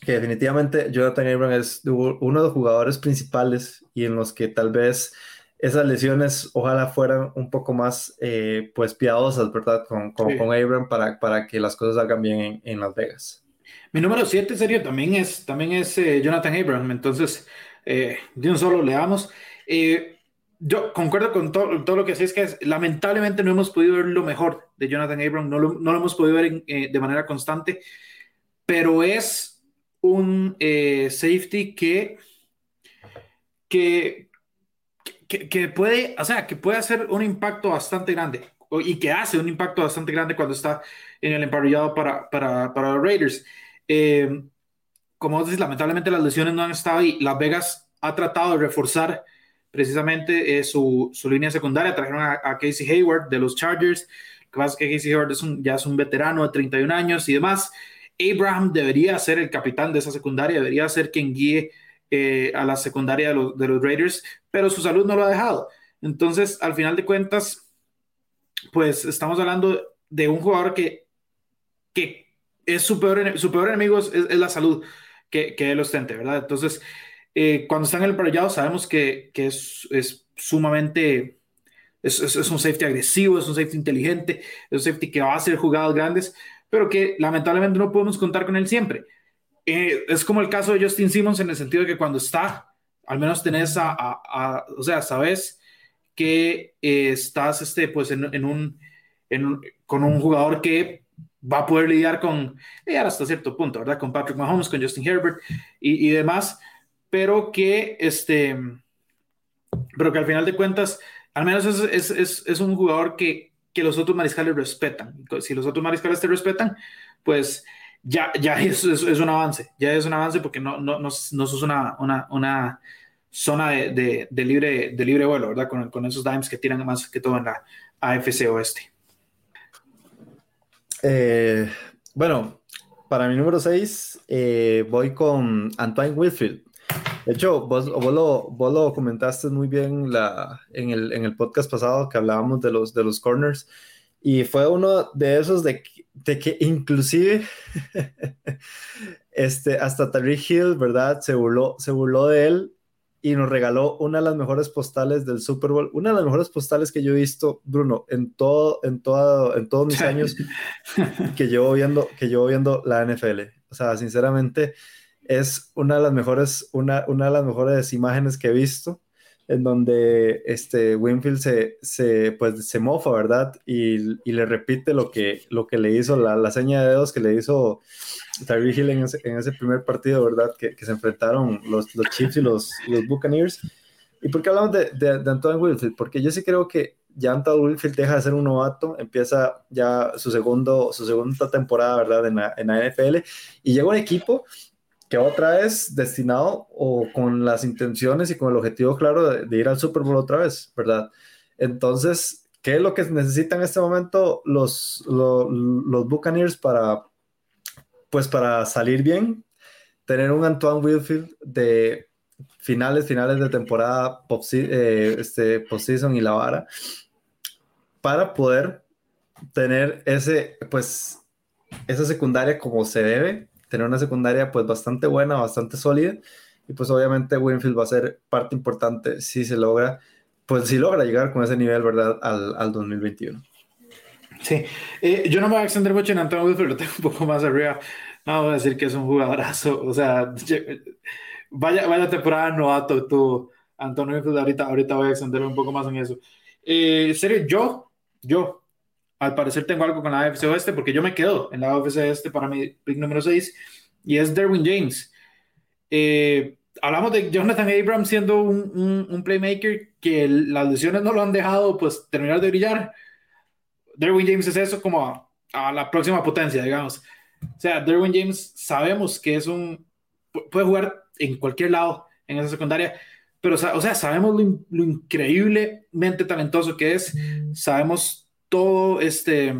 que definitivamente Jonathan Abram es uno de los jugadores principales y en los que tal vez esas lesiones ojalá fueran un poco más eh, pues piadosas, ¿verdad? Con, con, Abram para, para que las cosas salgan bien en, Las Vegas. Mi número 7 serio también es, también es eh, Jonathan Abram, entonces eh, de un solo leamos. Eh, yo concuerdo con todo, todo lo que es que es, lamentablemente no hemos podido ver lo mejor de Jonathan Abram, no lo, no lo hemos podido ver de manera constante pero es un eh, safety que, que, que, puede, o sea, que puede hacer un impacto bastante grande y que hace un impacto bastante grande cuando está en el emparrillado para, para, para los Raiders. Eh, como dices, lamentablemente las lesiones no han estado ahí. Las Vegas ha tratado de reforzar precisamente eh, su, su, línea secundaria. Trajeron a, Casey Hayward de los Chargers. Lo que pasa es que Casey Hayward es ya es un veterano de 31 años y demás. Abraham debería ser el capitán de esa secundaria, debería ser quien guíe eh, a la secundaria de los, de los, Raiders, pero su salud no lo ha dejado. Entonces, al final de cuentas, pues estamos hablando de un jugador que, que es su peor, su peor enemigo es, la salud que, él ostente, ¿verdad? Entonces, eh, cuando está en el parallado, sabemos que, que es, es, sumamente... Es, es, un safety agresivo, es un safety inteligente, es un safety que va a hacer jugadas grandes, pero que lamentablemente no podemos contar con él siempre. Eh, es como el caso de Justin Simmons en el sentido de que cuando está, al menos tenés a, o sea, sabes que eh, estás este, pues en, un, con un jugador que va a poder lidiar con, llegar hasta cierto punto, ¿verdad? Con Patrick Mahomes, con Justin Herbert y, y demás, pero que, este, pero que al final de cuentas, al menos es, es, es, un jugador que, que los otros mariscales respetan. Si los otros mariscales te respetan, pues ya, ya es, es, un avance, ya es un avance porque no, no, no, no sos una, una, una zona de, de, libre, de libre vuelo, ¿verdad? Con, con, esos dimes que tiran más que todo en la AFC Oeste. Eh, bueno, para mi número 6 eh, voy con Antoine Whitfield. De hecho, vos, lo, comentaste muy bien la, en, el, en el podcast pasado que hablábamos de los, de los corners y fue uno de esos de, de que inclusive este, hasta Tariq Hill, ¿verdad? Se burló, se burló de él y nos regaló una de las mejores postales del Super Bowl, una de las mejores postales que yo he visto, Bruno, en todo, en todo, en todos mis años que llevo viendo, que llevo viendo la NFL. O sea, sinceramente, es una de las mejores, una, una de las mejores imágenes que he visto, en donde este Winfield se, se, pues, se mofa, ¿verdad? Y, y, le repite lo que, lo que le hizo, la, la seña de dedos que le hizo Tyree Hill en ese, en ese, primer partido, ¿verdad? Que, que se enfrentaron los, los, Chiefs y los, los Buccaneers. ¿Y por qué hablamos de, de, de Antoine Winfield? Porque yo sí creo que ya Antoine Winfield deja de ser un novato, empieza ya su, segundo, su segunda temporada, ¿verdad? En la, en la NFL y llega un equipo que otra vez destinado o con las intenciones y con el objetivo claro de, ir al Super Bowl otra vez, ¿verdad? Entonces, ¿qué es lo que necesitan en este momento los, los, los Buccaneers para, pues para salir bien? Tener un Antoine Wilfield de finales, finales de temporada, eh, este, postseason y la vara, para poder tener ese, pues, esa secundaria como se debe tener una secundaria pues bastante buena, bastante sólida y pues obviamente Winfield va a ser parte importante si se logra, pues si logra llegar con ese nivel, ¿verdad? Al, al 2021. Sí, eh, yo no me voy a extender mucho en Antonio Winfield, lo tengo un poco más arriba. No voy a decir que es un jugadorazo, o sea, vaya, vaya temporada novato tú, Antonio Winfield, ahorita, ahorita voy a extenderme un poco más en eso. Eh, serio, yo, yo, al parecer tengo algo con la AFC Oeste porque yo me quedo en la AFC Oeste para mi pick número 6 y es Derwin James. Eh, hablamos de Jonathan Abrams siendo un, un, playmaker que las lesiones no lo han dejado pues terminar de brillar. Derwin James es eso como a, la próxima potencia, digamos. O sea, Derwin James sabemos que es un, puede jugar en cualquier lado en esa secundaria, pero, o sea, sabemos lo, increíblemente talentoso que es, sabemos todo este,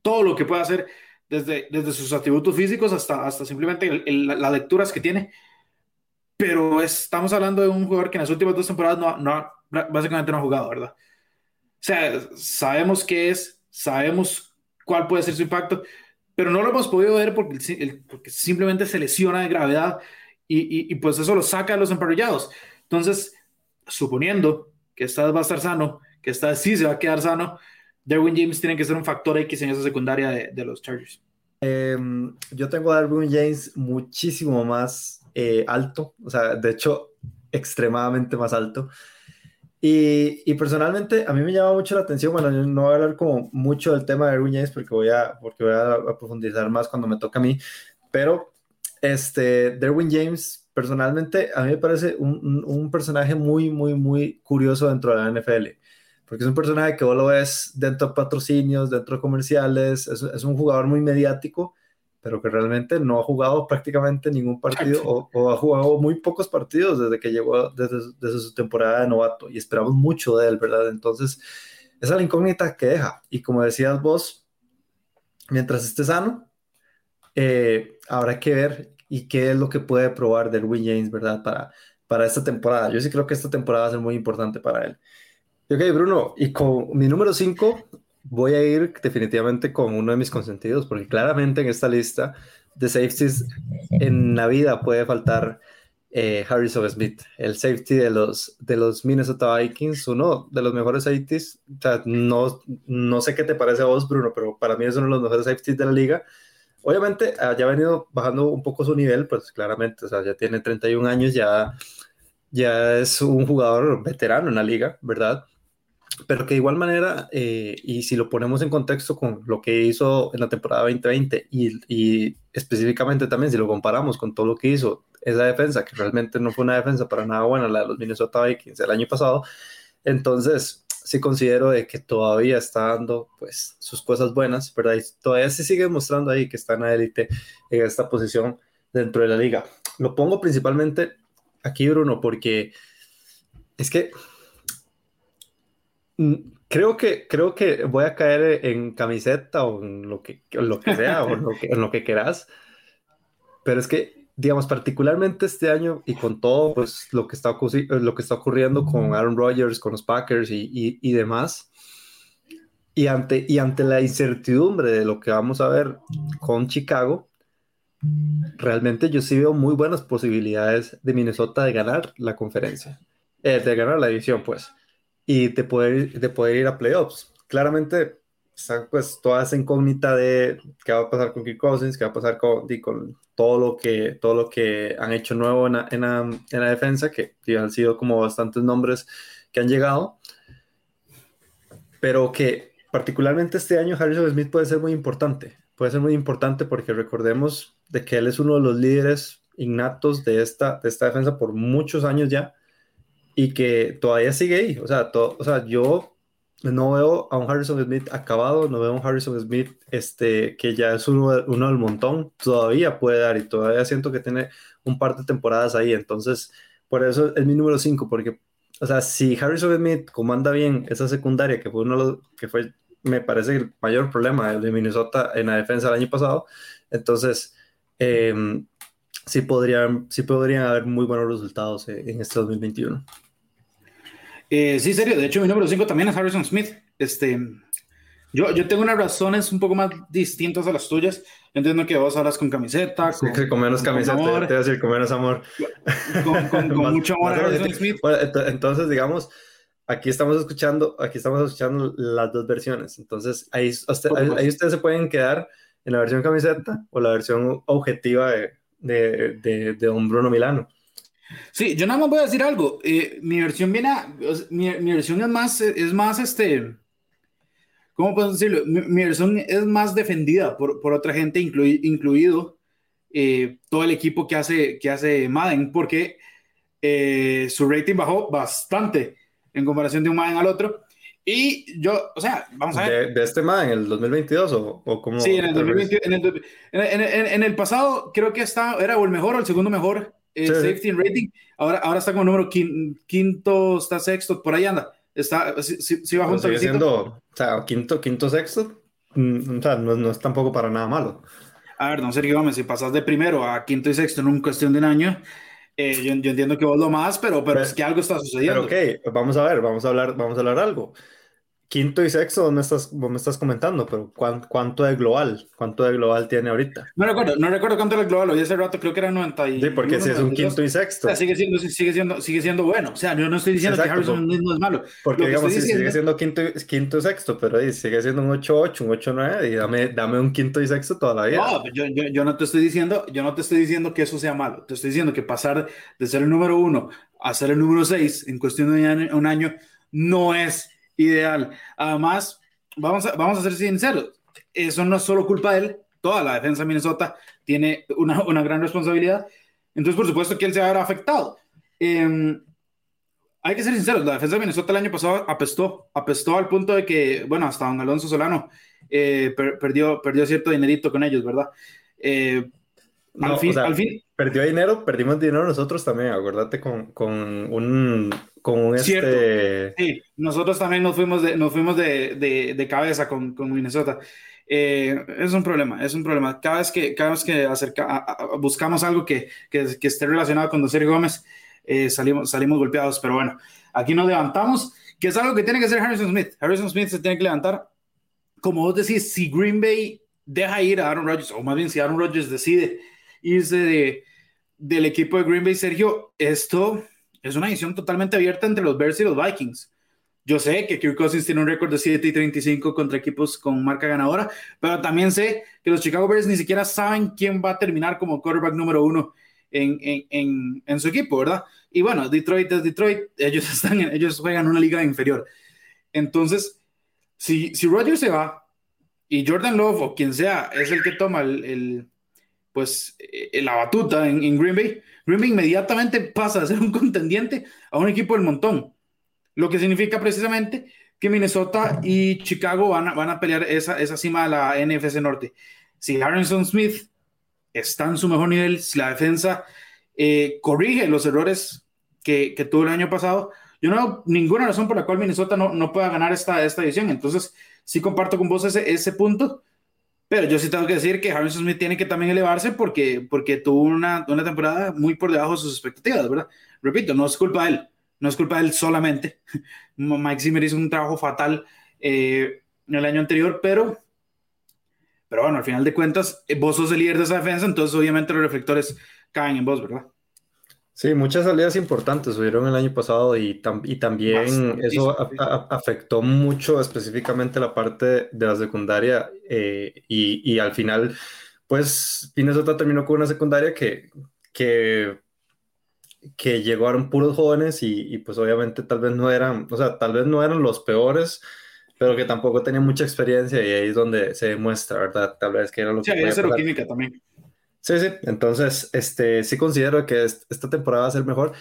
todo lo que puede hacer desde, desde sus atributos físicos hasta, hasta simplemente las lecturas que tiene. Pero estamos hablando de un jugador que en las últimas dos temporadas no, no, básicamente no ha jugado, ¿verdad? O sea, sabemos qué es, sabemos cuál puede ser su impacto, pero no lo hemos podido ver porque, porque simplemente se lesiona de gravedad y, y, pues eso lo saca de los emparrillados. Entonces, suponiendo que esta va a estar sano, que esta sí se va a quedar sano, Derwin James tiene que ser un factor X en esa secundaria de, de los Chargers. Em, yo tengo a Derwin James muchísimo más eh, alto, o sea, de hecho, extremadamente más alto. Y, y, personalmente a mí me llama mucho la atención, bueno, no voy a hablar como mucho del tema de Derwin James porque voy a, porque voy a, profundizar más cuando me toca a mí, pero este, Derwin James personalmente a mí me parece un, un, personaje muy, muy, muy curioso dentro de la NFL, porque es un personaje que vos lo ves dentro de patrocinios, dentro de comerciales, es, es un jugador muy mediático, pero que realmente no ha jugado prácticamente ningún partido o, ha jugado muy pocos partidos desde que llegó, desde, desde, su temporada de novato y esperamos mucho de él, ¿verdad? Entonces, esa es la incógnita que deja. Y como decías vos, mientras esté sano, eh, habrá que ver y qué es lo que puede probar del Win James, ¿verdad? Para, para esta temporada. Yo sí creo que esta temporada va a ser muy importante para él. Ok, Bruno, y con mi número 5 voy a ir definitivamente con uno de mis consentidos, porque claramente en esta lista de safeties en la vida puede faltar eh, Harrison Smith, el safety de los, de los Minnesota Vikings, uno de los mejores safeties. O sea, no, no sé qué te parece a vos, Bruno, pero para mí es uno de los mejores safeties de la liga. Obviamente, ah, ya ha venido bajando un poco su nivel, pues claramente, o sea, ya tiene 31 años, ya, ya es un jugador veterano en la liga, ¿verdad? Pero que de igual manera, eh, y si lo ponemos en contexto con lo que hizo en la temporada 2020 y, y, específicamente también si lo comparamos con todo lo que hizo esa defensa, que realmente no fue una defensa para nada buena, la de los Minnesota Vikings el año pasado, entonces sí considero de que todavía está dando pues sus cosas buenas, ¿verdad? Y todavía se sigue mostrando ahí que está en la élite en esta posición dentro de la liga. Lo pongo principalmente aquí, Bruno, porque es que creo que, creo que voy a caer en camiseta o en lo que, lo que sea o lo que, en lo que quieras. Pero es que, digamos, particularmente este año y con todo pues, lo, que está, lo que está ocurriendo con Aaron Rodgers, con los Packers y, y, y demás, y ante, y ante la incertidumbre de lo que vamos a ver con Chicago, realmente yo sí veo muy buenas posibilidades de Minnesota de ganar la conferencia, eh, de ganar la división, pues y de poder, de poder ir a playoffs. Claramente está pues toda esa incógnita de qué va a pasar con Kirk Cousins, qué va a pasar con, con todo, lo que, todo lo que han hecho nuevo en la, en la, en la defensa, que han sido como bastantes nombres que han llegado, pero que particularmente este año Harrison Smith puede ser muy importante, puede ser muy importante porque recordemos de que él es uno de los líderes innatos de esta, de esta defensa por muchos años ya, y que todavía sigue ahí. O sea, o sea, yo no veo a un Harrison Smith acabado, no veo a un Harrison Smith este, que ya es uno, uno del montón, todavía puede dar y todavía siento que tiene un par de temporadas ahí. Entonces, por eso es mi número 5, porque, o sea, si Harrison Smith comanda bien esa secundaria, que fue uno que fue, me parece, el mayor problema de Minnesota en la defensa el año pasado, entonces, em, sí, podrían, sí podrían haber muy buenos resultados eh, en este 2021. Eh, sí, serio. De hecho, mi número 5 también es Harrison Smith. Este, yo, yo tengo unas razones un poco más distintas a las tuyas. entiendo que vos hablas con camiseta. Con, sí, con menos camiseta, te voy a decir, con menos amor. Con, mucho amor a Harrison Smith. entonces, digamos, aquí estamos escuchando, aquí estamos escuchando las dos versiones. Entonces, ahí, ahí, ustedes se pueden quedar en la versión camiseta o la versión objetiva de, de, de, de don Bruno Milano. Sí, yo nada más voy a decir algo. Eh, mi versión viene mi, versión es más, es más, este, ¿cómo puedo decirlo? Mi, versión es más defendida por, por otra gente, incluido eh, todo el equipo que hace, que hace Madden, porque eh, su rating bajó bastante en comparación de un Madden al otro. Y yo, o sea, vamos a ver. ¿De, este más en el 2022 o, o cómo? Sí, en el, 2020, en, el, en, en, el, pasado creo que está, era o el mejor o el segundo mejor eh, safety rating. Ahora, ahora está como número quinto, está sexto, por ahí anda. Está, sí, sí bajo un sigue siendo, o sea, quinto, quinto, sexto, mm, o sea, no, no, es tampoco para nada malo. A ver, don Sergio Gómez, si pasas de primero a quinto y sexto en una cuestión de un año, eh, yo, yo, entiendo que vos lo más, pero, pero, es que algo está sucediendo. Pero ok, vamos a ver, vamos a hablar, vamos a hablar algo quinto y sexto, ¿dónde estás, me estás comentando? Pero ¿cuánto de global? ¿Cuánto de global tiene ahorita? No recuerdo, no recuerdo cuánto era el global. Hoy ese rato creo que era 90 y... Sí, porque si es un quinto y sexto. sigue, siendo, sigue, siendo, sigue siendo bueno. O sea, yo no estoy diciendo que Harrison no es malo. Porque digamos, si sigue siendo quinto, quinto y sexto, pero ahí sigue siendo un 8-8, un 8-9 y dame, dame un quinto y sexto toda la vida. No, yo, yo, yo, no te estoy diciendo, yo no te estoy diciendo que eso sea malo. Te estoy diciendo que pasar de ser el número uno a ser el número seis en cuestión de un año no es ideal. Además, vamos a, vamos a ser sinceros, eso no es solo culpa de él, toda la defensa de Minnesota tiene una, una gran responsabilidad, entonces por supuesto que él se habrá afectado. Em, hay que ser sinceros, la defensa de Minnesota el año pasado apestó, apestó al punto de que, bueno, hasta don Alonso Solano eh, perdió, perdió cierto dinerito con ellos, ¿verdad? Eh, al, fin, al fin. Perdió dinero, perdimos dinero nosotros también, acuérdate con, con un con este... Sí, nosotros también nos fuimos de, nos fuimos de, de, de cabeza con, con Minnesota. Eh, es un problema, es un problema. Cada vez que, cada vez que acerca, buscamos algo que, que, que, esté relacionado con Sergio Gómez, eh, salimos, salimos golpeados, pero bueno, aquí nos levantamos, que es algo que tiene que hacer Harrison Smith. Harrison Smith se tiene que levantar. Como vos decís, si Green Bay deja ir a Aaron Rodgers, o más bien si Aaron Rodgers decide irse de, del equipo de Green Bay, Sergio, esto es una edición totalmente abierta entre los Bears y los Vikings. Yo sé que Kirk Cousins tiene un récord de 7 y 35 contra equipos con marca ganadora, pero también sé que los Chicago Bears ni siquiera saben quién va a terminar como quarterback número uno en, en, en, su equipo, ¿verdad? Y bueno, Detroit es Detroit, ellos, están ellos juegan una liga inferior. Entonces, si, si Rodgers se va y Jordan Love o quien sea es el que toma el, el pues eh, la batuta en, en Green Bay, Green Bay inmediatamente pasa a ser un contendiente a un equipo del montón. Lo que significa precisamente que Minnesota y Chicago van a, van a pelear esa, esa cima de la NFC Norte. Si Harrison Smith está en su mejor nivel, si la defensa eh, corrige los errores que, que, tuvo el año pasado, yo no veo ninguna razón por la cual Minnesota no, no pueda ganar esta, esta edición. Entonces, sí comparto con vos ese, ese punto. Pero yo sí tengo que decir que Harrison Smith tiene que también elevarse porque, porque tuvo una, una temporada muy por debajo de sus expectativas, ¿verdad? Repito, no es culpa de él, no es culpa de él solamente. Mike Zimmer hizo un trabajo fatal eh, el año anterior, pero, pero bueno, al final de cuentas, eh, vos sos el líder de esa defensa, entonces obviamente los reflectores caen en vos, ¿verdad? Sí, muchas salidas importantes hubieron el año pasado y, y también eso afectó mucho específicamente la parte de la secundaria eh, y, y, al final, pues Minnesota terminó con una secundaria que, que, que llegaron puros jóvenes y, y, pues obviamente tal vez no eran, o sea, tal vez no eran los peores, pero que tampoco tenían mucha experiencia y ahí es donde se demuestra, ¿verdad? Tal vez que era lo sí, que... Sí, química también. Sí, sí, entonces, este, sí considero que esta temporada va a ser mejor.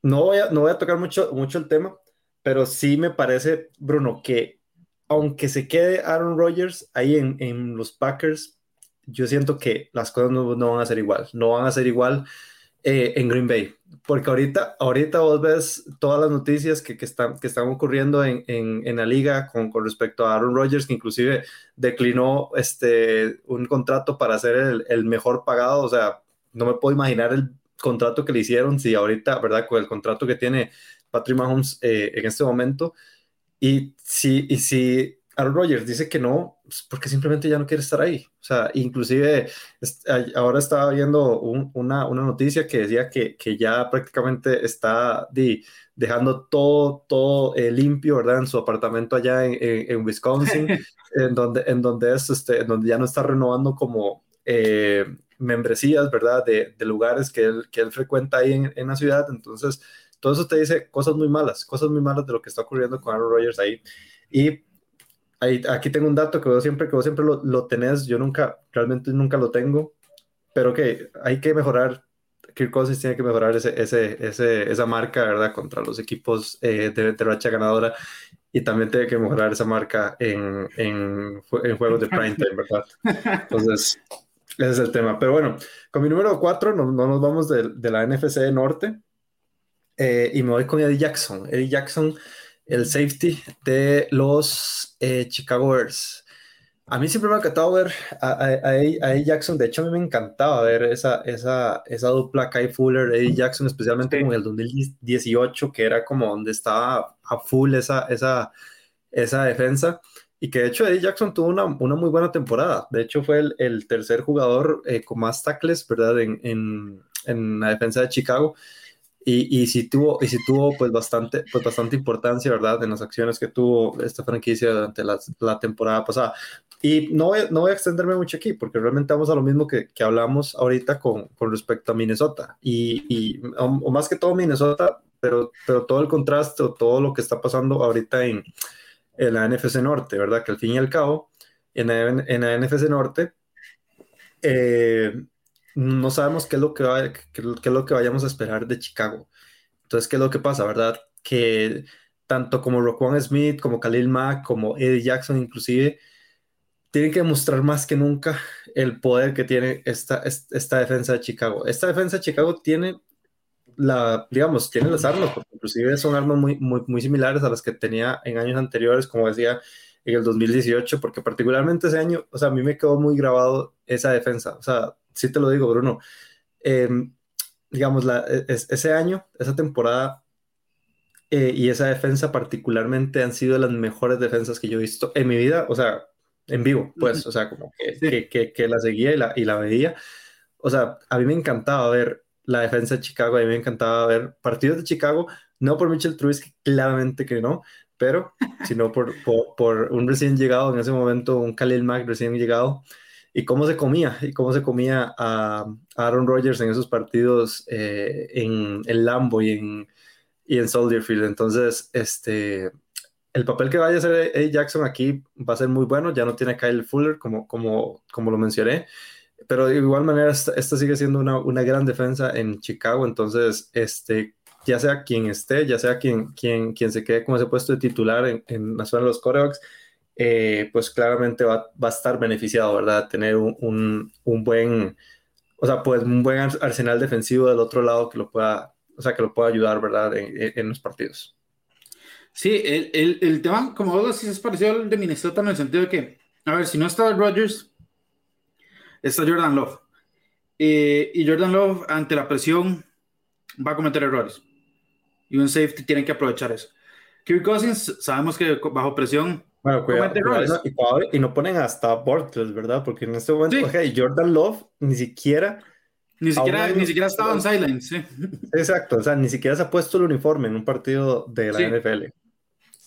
No voy a, no voy a tocar mucho, mucho el tema, pero sí me parece, Bruno, que aunque se quede Aaron Rodgers ahí en, en los Packers, yo siento que las cosas no, no, van a ser igual, no van a ser igual eh, en Green Bay, porque ahorita, ahorita vos ves todas las noticias que, que, están, que están ocurriendo en, en, en la liga con, con, respecto a Aaron Rodgers, que inclusive declinó este, un contrato para ser el, el, mejor pagado, o sea, no me puedo imaginar el contrato que le hicieron, si ahorita, ¿verdad? Con el contrato que tiene Patrick Mahomes eh, en este momento, y si, y si Aaron Rodgers dice que no, pues, porque simplemente ya no quiere estar ahí. O sea, inclusive ahora estaba viendo una, una, noticia que decía que, que ya prácticamente está dejando todo, todo eh, limpio, ¿verdad? En su apartamento allá en, en, Wisconsin, en, donde, en, donde es, este, donde ya no está renovando como eh, membresías, ¿verdad? De, de, lugares que él, que él frecuenta ahí en, en la ciudad. Entonces, todo eso te dice cosas muy malas, cosas muy malas de lo que está ocurriendo con Aaron Rodgers ahí. Y aquí tengo un dato que vos siempre, que vos siempre lo, lo, tenés, yo nunca, realmente nunca lo tengo, pero que hay que mejorar, Kirk Cousins tiene que mejorar ese, ese, ese, esa marca, ¿verdad? Contra los equipos eh, de, de racha ganadora. y también tiene que mejorar esa marca en, en, en juegos de prime time, ¿verdad? Entonces, ese es el tema. Pero bueno, con mi número 4 no, no, nos vamos de, de, la NFC Norte eh, y me voy con Eddie Jackson. Eddie Jackson, el safety de los eh, Chicago Bears. A mí siempre me ha encantado ver a, a, Jackson. De hecho, a mí me encantaba ver esa, esa, esa dupla Kai Fuller, Eddie Jackson, especialmente sí. en el 2018, que era como donde estaba a full esa, esa, esa defensa. Y que de hecho Eddie Jackson tuvo una, una muy buena temporada. De hecho, fue el, el tercer jugador eh, con más tackles, ¿verdad? En, en, en, la defensa de Chicago. Y, y sí tuvo, y sí tuvo pues, bastante, pues bastante importancia, ¿verdad? En las acciones que tuvo esta franquicia durante la, la temporada pasada. Y no voy, no voy a extenderme mucho aquí, porque realmente vamos a lo mismo que, que hablamos ahorita con, con respecto a Minnesota. Y, y o, o más que todo Minnesota, pero, pero todo el contraste o todo lo que está pasando ahorita en en la NFC Norte, ¿verdad? Que al fin y al cabo, en la, en la NFC Norte, eh, no sabemos qué es, lo que va, qué, es lo que vayamos a esperar de Chicago. Entonces, ¿qué es lo que pasa, verdad? Que tanto como Roquan Smith, como Khalil Mack, como Eddie Jackson inclusive, tienen que demostrar más que nunca el poder que tiene esta, esta defensa de Chicago. Esta defensa de Chicago tiene la, digamos, tiene las armas, porque inclusive son armas muy, muy, muy similares a las que tenía en años anteriores, como decía, en el 2018, porque particularmente ese año, o sea, a mí me quedó muy grabado esa defensa, o sea, sí te lo digo, Bruno, eh, digamos, la, es, ese año, esa temporada eh, y esa defensa particularmente han sido las mejores defensas que yo he visto en mi vida, o sea, en vivo, pues, o sea, como que, sí. que, que, que la seguía y la, y la veía, o sea, a mí me encantaba ver la defensa de Chicago. A mí me encantaba ver partidos de Chicago, no por Mitchell Trubisky, claramente que no, pero sino por, por, por, un recién llegado en ese momento, un Khalil Mack recién llegado, y cómo se comía, y cómo se comía a, Aaron Rodgers en esos partidos eh, en el Lambo y en, y en Soldier Field. Entonces, este, el papel que vaya a hacer A. Jackson aquí va a ser muy bueno, ya no tiene a Kyle Fuller, como, como, como lo mencioné pero de igual manera esta, esta sigue siendo una, una, gran defensa en Chicago, entonces este, ya sea quien esté, ya sea quien, quien, quien se quede con ese puesto de titular en, en la zona de los corebacks, eh, pues claramente va, va, a estar beneficiado, ¿verdad? Tener un, un, buen, o sea, pues un buen arsenal defensivo del otro lado que lo pueda, o sea, que lo pueda ayudar, ¿verdad? En, los partidos. Sí, el, el, tema, como vos decís, es parecido al de Minnesota en el sentido de que, a ver, si no está Rodgers, está Jordan Love. Eh, y Jordan Love, ante la presión, va a cometer errores. Y un safety tiene que aprovechar eso. Kirk Cousins, sabemos que bajo presión. Bueno, cuidado, cuidado, y, y, no ponen hasta Bortles, ¿verdad? Porque en este momento, sí. okay, Jordan Love ni siquiera. Ni siquiera, ni siquiera estaba en silence, sí. Exacto, o sea, ni siquiera se ha puesto el uniforme en un partido de la sí. NFL.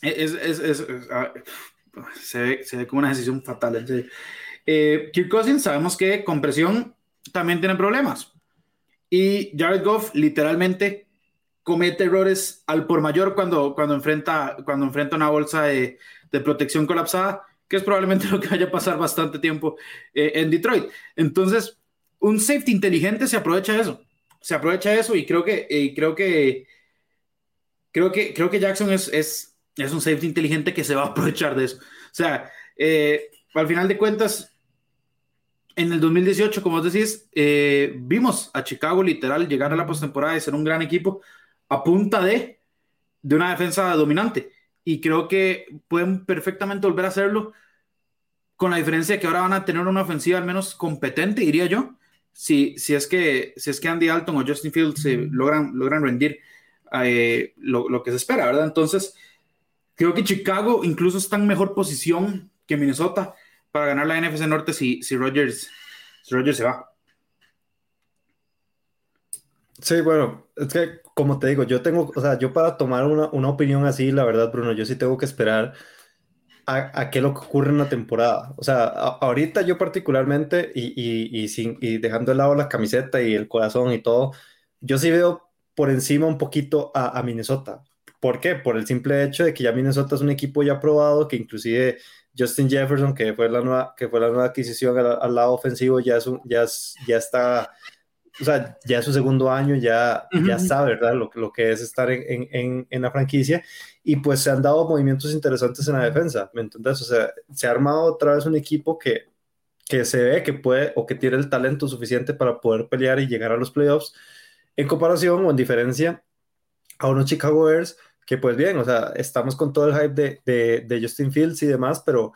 Es, es, es, es se, ve, se, ve, como una decisión fatal. ¿sí? Eh, Kirk Cousins sabemos que con presión también tiene problemas. Y Jared Goff literalmente comete errores al por mayor cuando, cuando, enfrenta, cuando enfrenta una bolsa de, de protección colapsada, que es probablemente lo que vaya a pasar bastante tiempo eh, en Detroit. Entonces, un safety inteligente se aprovecha de eso. Se aprovecha de eso y creo que, eh, creo que, creo que, creo que Jackson es, es, es un safety inteligente que se va a aprovechar de eso. O sea, eh, al final de cuentas, en el 2018, como vos decís, eh, vimos a Chicago literal llegar a la postemporada y ser un gran equipo a punta de, de una defensa dominante. Y creo que pueden perfectamente volver a hacerlo con la diferencia de que ahora van a tener una ofensiva al menos competente, diría yo, si, si, es, que, si es que Andy Alton o Justin Fields eh, logran, logran rendir eh, lo, lo, que se espera, ¿verdad? Entonces, creo que Chicago incluso está en mejor posición que Minnesota para ganar la NFC Norte si, si, Rogers, si Rogers se va. Sí, bueno, es que como te digo, yo tengo, o sea, yo para tomar una, una opinión así, la verdad, Bruno, yo sí tengo que esperar a, a qué lo que ocurre en la temporada. O sea, a, ahorita yo particularmente, y, y, y, sin, y dejando de lado la camiseta y el corazón y todo, yo sí veo por encima un poquito a, a Minnesota. ¿Por qué? Por el simple hecho de que ya Minnesota es un equipo ya probado, que inclusive Justin Jefferson, que fue la nueva, que fue la nueva adquisición al, al lado ofensivo, ya, es un, ya, es, ya está o sea, ya es su segundo año, ya, ya sabe, ¿verdad? Lo, lo que es estar en, en, en, la franquicia y pues se han dado movimientos interesantes en la defensa, ¿me entiendes? O sea, se ha armado otra vez un equipo que, que se ve que puede o que tiene el talento suficiente para poder pelear y llegar a los playoffs en comparación o en diferencia a unos Chicago Bears que pues bien, o sea, estamos con todo el hype de, de, de Justin Fields y demás, pero,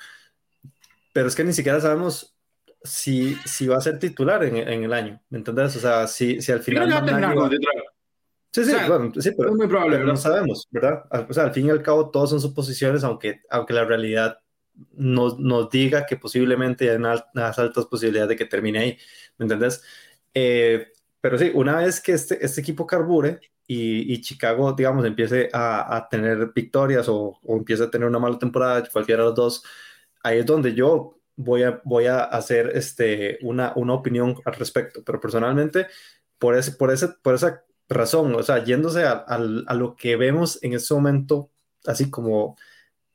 pero es que ni siquiera sabemos si, si va a ser titular en, en el año, ¿me entiendes? O sea, si, si al final... Sí, sí, bueno, sí, pero, muy probable, no sabemos, ¿verdad? O sea, al fin y al cabo todos son suposiciones, aunque, aunque la realidad nos, nos diga que posiblemente hay unas altas posibilidades de que termine ahí, ¿me entiendes? Eh, pero sí, una vez que este, este equipo carbure y, y Chicago, digamos, empiece a, a tener victorias o, o, empiece a tener una mala temporada, cualquiera de los dos, ahí es donde yo voy a, voy a hacer este, una, una opinión al respecto. Pero personalmente, por, ese, por, ese, por esa razón, o sea, yéndose a, a, a lo que vemos en este momento, así como,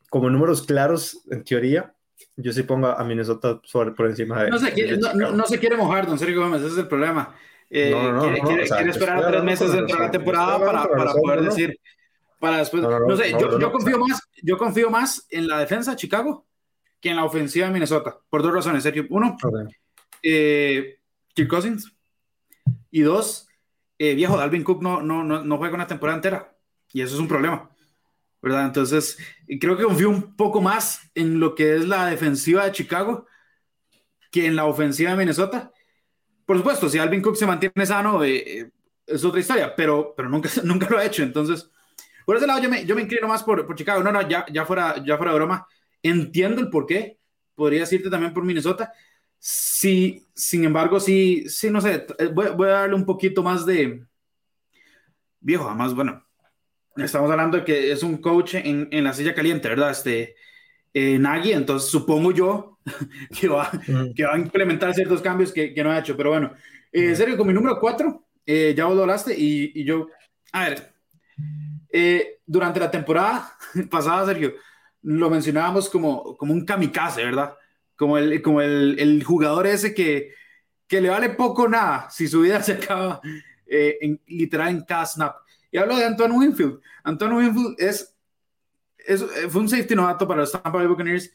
como números claros en teoría, yo sí pongo a Minnesota por encima de. No se, quiere, no, no, no, se quiere mojar, don Sergio Gómez, ese es el problema. Eh, no, no, quiere, no, quiere, o sea, quiere esperar tres meses dentro de la temporada para, para poder decir. Para después. No, sé, yo, yo, confío más, yo confío más en la defensa de Chicago que en la ofensiva de Minnesota. Por dos razones, Sergio. Uno, okay. eh, Kirk Cousins. Y dos, eh, viejo, Dalvin Cook no, no, no, no juega una temporada entera. Y eso es un problema. ¿Verdad? Entonces, creo que confío un poco más en lo que es la defensiva de Chicago que en la ofensiva de Minnesota. Por supuesto, si Alvin Cook se mantiene sano, eh, eh, es otra historia, pero, pero nunca, nunca lo ha hecho. Entonces, por ese lado, yo me, yo me inclino más por, por Chicago. No, no, ya, ya, fuera, ya fuera de broma. Entiendo el por qué. Podría decirte también por Minnesota. Sí, sin embargo, sí, sí, no sé. Eh, voy, voy a darle un poquito más de. Viejo, además, bueno, estamos hablando de que es un coach en, en la silla caliente, ¿verdad? Este, eh, Nagy, entonces supongo yo que va, que va a implementar ciertos cambios que, que no ha hecho, pero bueno, eh, Sergio, con mi número 4, eh, ya vos lo hablaste y, y yo, a ver, eh, durante la temporada pasada, Sergio, lo mencionábamos como, como un kamikaze, ¿verdad? Como el, como el, el jugador ese que, que le vale poco nada si su vida se acaba eh, en, literal en cada snap. Y hablo de Antoine Winfield. Antoine Winfield es, es, fue un safety novato para los Tampa Bay Buccaneers.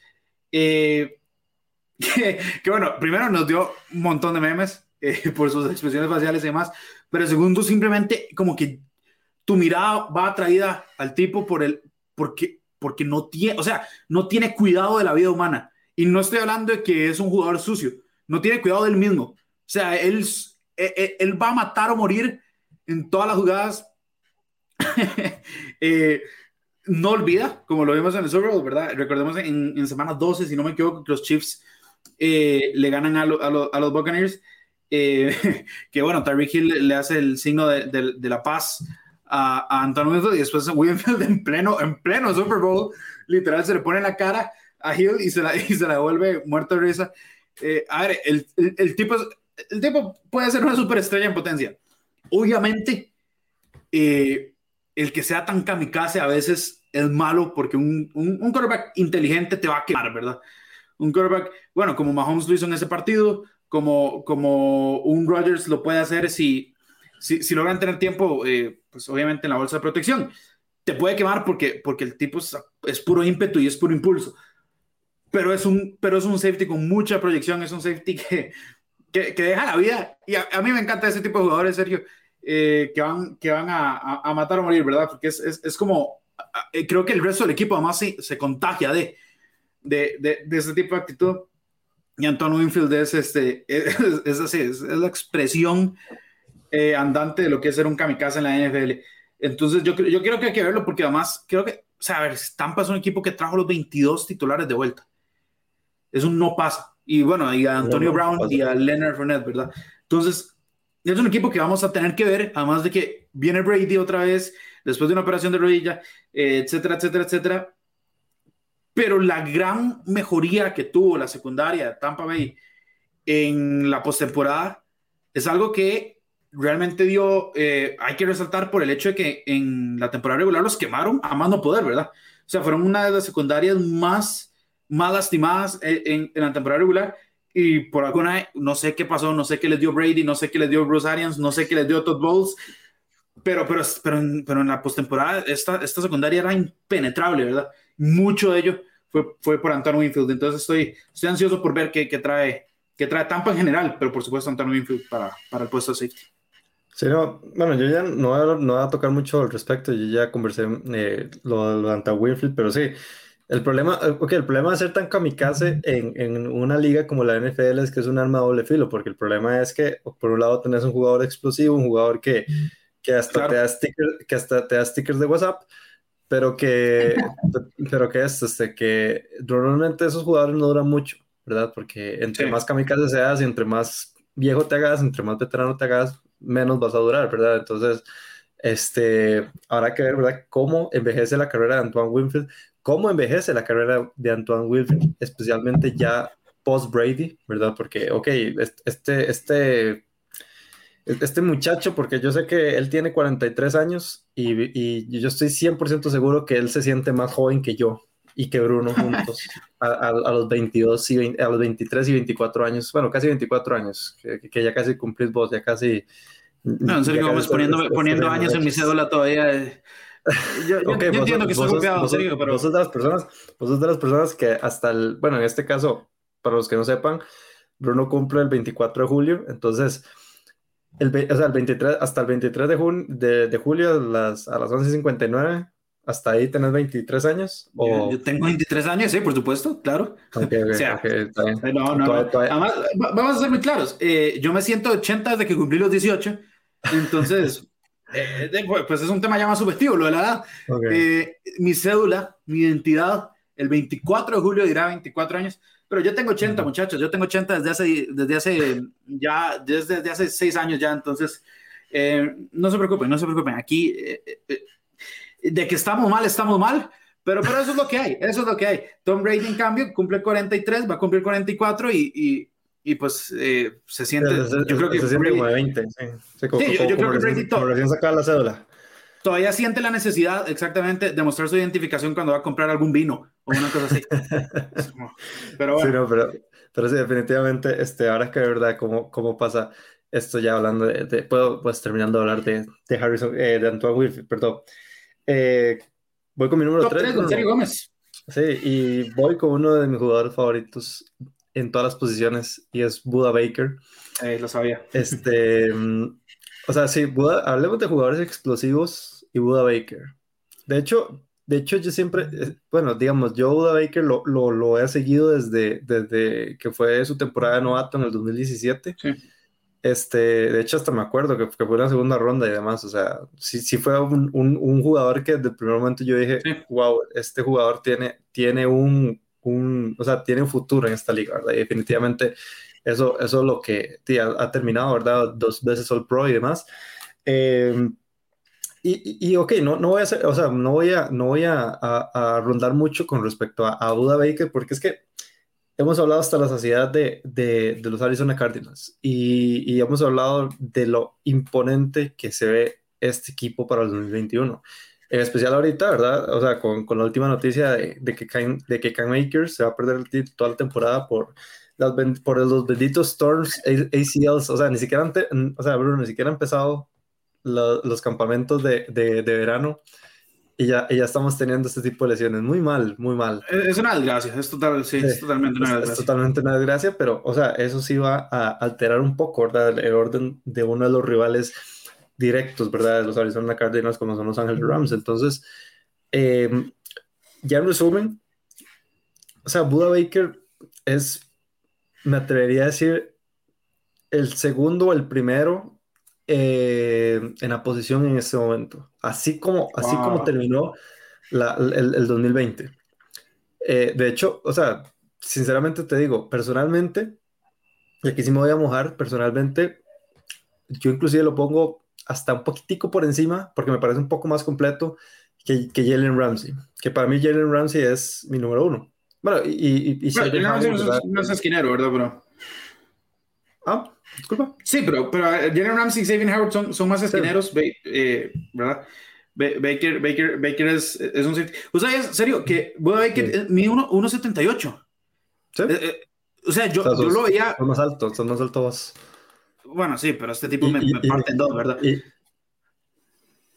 Eh, que, que, bueno, primero nos dio un montón de memes eh, por sus expresiones faciales y demás, pero segundo, simplemente como que tu mirada va atraída al tipo por el, porque, porque no tiene, o sea, no tiene cuidado de la vida humana. Y no estoy hablando de que es un jugador sucio, no tiene cuidado del mismo. O sea, él, él, él va a matar o morir en todas las jugadas eh, no olvida, como lo vimos en el Super Bowl, ¿verdad? Recordemos en, en semana 12, si no me equivoco, que los Chiefs eh, le ganan a, lo, a, lo, a los Buccaneers. Eh, que bueno, Tyreek Hill le hace el signo de, de, de la paz a, a Antonio Winfield y después Winfield en pleno, en pleno Super Bowl, literal se le pone en la cara a Hill y se la, y se la devuelve muerto de risa. Eh, a ver, el, el, el, tipo, el tipo puede ser una superestrella en potencia. Obviamente, eh, el que sea tan kamikaze a veces es malo porque un, un, un quarterback inteligente te va a quemar, ¿verdad? Un quarterback, bueno, como Mahomes lo hizo en ese partido, como, como un Rodgers lo puede hacer si, si, si logran tener tiempo, eh, pues obviamente en la bolsa de protección. Te puede quemar porque, porque el tipo es, es, puro ímpetu y es puro impulso. Pero es, un, pero es un safety con mucha proyección, es un safety que, que, que deja la vida. Y a, a, mí me encanta ese tipo de jugadores, Sergio eh, que van, que van a, a, a, matar o morir, ¿verdad? Porque es, es, es como, eh, creo que el resto del equipo además se, se contagia de, de, de, de, ese tipo de actitud. Y Antonio Winfield es, este, es, es así, es, es, la expresión eh, andante de lo que es ser un kamikaze en la NFL. Entonces yo, yo creo que hay que verlo porque además creo que, o sea, a ver, Tampa es un equipo que trajo los 22 titulares de vuelta. Es un no pasa. Y bueno, y a Antonio no, no, Brown y a Leonard Fournette, ¿verdad? Entonces, es un equipo que vamos a tener que ver, además de que viene Brady otra vez, después de una operación de rodilla, eh, etcétera, etcétera, etcétera. Pero la gran mejoría que tuvo la secundaria de Tampa Bay en la postemporada es algo que realmente dio, eh, hay que resaltar por el hecho de que en la temporada regular los quemaron a más no poder, ¿verdad? O sea, fueron una de las secundarias más, más lastimadas en, en, en la temporada regular y por alguna, no sé qué pasó, no sé qué les dio Brady, no sé qué les dio Bruce Arians, no sé qué les dio Todd Bowles, pero, pero, pero, en, pero en la postemporada esta, esta secundaria era impenetrable, ¿verdad? Mucho de ello fue, fue por Antonio Winfield, entonces estoy, estoy ansioso por ver qué, qué, trae, qué trae Tampa en general, pero por supuesto Antonio Winfield para, para el puesto de safety. Sí, no, bueno, yo ya no voy, a, no voy a tocar mucho al respecto, yo ya conversé eh, lo, lo Antonio Winfield, pero sí, el problema, eh, okay, el problema de ser tan kamikaze en, en, una liga como la NFL es que es un arma de doble filo, porque el problema es que, por un lado, tenés un jugador explosivo, un jugador que, que, hasta, te da stickers, que hasta te da stickers de WhatsApp, pero que, pero que es, este, que normalmente esos jugadores no duran mucho, ¿verdad? Porque entre más kamikaze seas y entre más viejo te hagas, entre más veterano te hagas, menos vas a durar, ¿verdad? Entonces, este, habrá que ver, ¿verdad? Cómo envejece la carrera de Antoine Winfield cómo envejece la carrera de Antoine Wilson, especialmente ya post Brady, ¿verdad? Porque, ok, este, este, este muchacho, porque yo sé que él tiene 43 años y, y yo estoy 100% seguro que él se siente más joven que yo y que Bruno juntos a, a, los 22 y 20, a los 23 y 24 años, bueno, casi 24 años, que, que ya casi cumplís vos, ya casi... No, en serio, vamos poniendo, poniendo años en mi cédula todavía. Eh yo, entiendo que estoy golpeado, vos, serio, pero... Vos sos de las personas, vos sos de las personas que hasta el, bueno, en este caso, para los que no sepan, Bruno cumple el 24 de julio, entonces, el, o sea, el 23, hasta el 23 de, jun, de, de, julio a las, a las 11.59, hasta ahí tenés 23 años. ¿o? Yo, tengo 23 años, sí, por supuesto, claro. Okay, okay, o sea, okay, no, no, no. Además, vamos a ser muy claros, eh, yo me siento 80 desde que cumplí los 18, entonces... Eh, pues es un tema ya más subjetivo, lo de la edad. Eh, mi cédula, mi identidad, el 24 de julio dirá 24 años, pero yo tengo 80, muchachos, yo tengo 80 desde hace, desde hace, ya, desde, desde hace 6 años ya, entonces, eh, no se preocupen, no se preocupen, aquí, de que estamos mal, estamos mal, pero, pero eso es lo que hay, eso es lo que hay. Tom Brady, en cambio, cumple 43, va a cumplir 44 y, y y pues eh, se siente. yo creo que se siente como de 20. Sí, sí como, sí yo, yo creo que Brady como recién sacaba la cédula. Todavía siente la necesidad, exactamente, de mostrar su identificación cuando va a comprar algún vino o una cosa así. pero bueno. Sí, no, pero, pero sí, definitivamente, este, ahora es que de verdad, cómo, cómo pasa esto ya hablando de, de puedo, pues terminando de hablar de, de Harrison, eh, de Antoine Wilfield, perdón. Eh, voy con mi número 3. con Sergio Gómez. Sí, y voy con uno de mis jugadores favoritos en todas las posiciones y es Buda Baker. Eh, lo sabía. Este, o sea, sí, Buda, hablemos de jugadores explosivos y Buda Baker. De hecho, de hecho yo siempre, eh, bueno, digamos, yo Buda Baker lo, lo, lo he seguido desde, desde que fue su temporada de novato en el 2017. Sí. Este, de hecho, hasta me acuerdo que, que fue una segunda ronda y demás. O sea, sí, sí fue un, un, un jugador que desde el primer momento yo dije, sí. wow, este jugador tiene, tiene un, un, o sea, tiene un futuro en esta liga, ¿verdad? Y definitivamente eso, eso es lo que tía, ha, terminado, ¿verdad? Dos veces All Pro y demás. Eh, y, y, ok, no, no voy a hacer, o sea, no voy a, no voy a, a, a rondar mucho con respecto a, a Buda Baker, porque es que hemos hablado hasta la saciedad de, de, de los Arizona Cardinals y, y, hemos hablado de lo imponente que se ve este equipo para el 2021. En especial ahorita, ¿verdad? O sea, con, con la última noticia de, de, que Cam, de que Cam Akers se va a perder el toda la temporada por, las, por los benditos Storms ACLs. O sea, ni siquiera, ante, o sea, Bruno, ni siquiera han empezado lo, los campamentos de, de verano y ya, y ya, estamos teniendo este tipo de lesiones. Muy mal, muy mal. Es una desgracia, es, total, sí, es totalmente una desgracia. Es, es, totalmente una desgracia, pero, o sea, eso sí va a alterar un poco, ¿verdad? El orden de uno de los rivales directos, ¿verdad? Los Arizona Cardinals como son los Ángeles Rams. Entonces, eh, ya en resumen, o sea, Buda Baker es, me atrevería a decir, el segundo o el primero eh, en la posición en este momento. Así como, así wow. como terminó la, el, el, 2020. Eh, de hecho, o sea, sinceramente te digo, personalmente, y aquí sí me voy a mojar, personalmente, yo inclusive lo pongo hasta un poquitico por encima, porque me parece un poco más completo que, que Jalen Ramsey, que para mí Jalen Ramsey es mi número uno. Bueno, y... y, y bueno, Jalen Ramsey no, es, no es esquinero, ¿verdad? Pero... Ah, disculpa. Sí, pero, pero uh, Jalen Ramsey y Xavier Howard son, son más esquineros, sí. eh, ¿verdad? Baker, Baker, Baker es, es un... ¿Usted es serio que Baker sí. mide 1.78? ¿Sí? Eh, eh, o sea, yo, yo lo veía. Son más alto, son más alto vos. Bueno, sí, pero este tipo me, parte en dos, ¿verdad?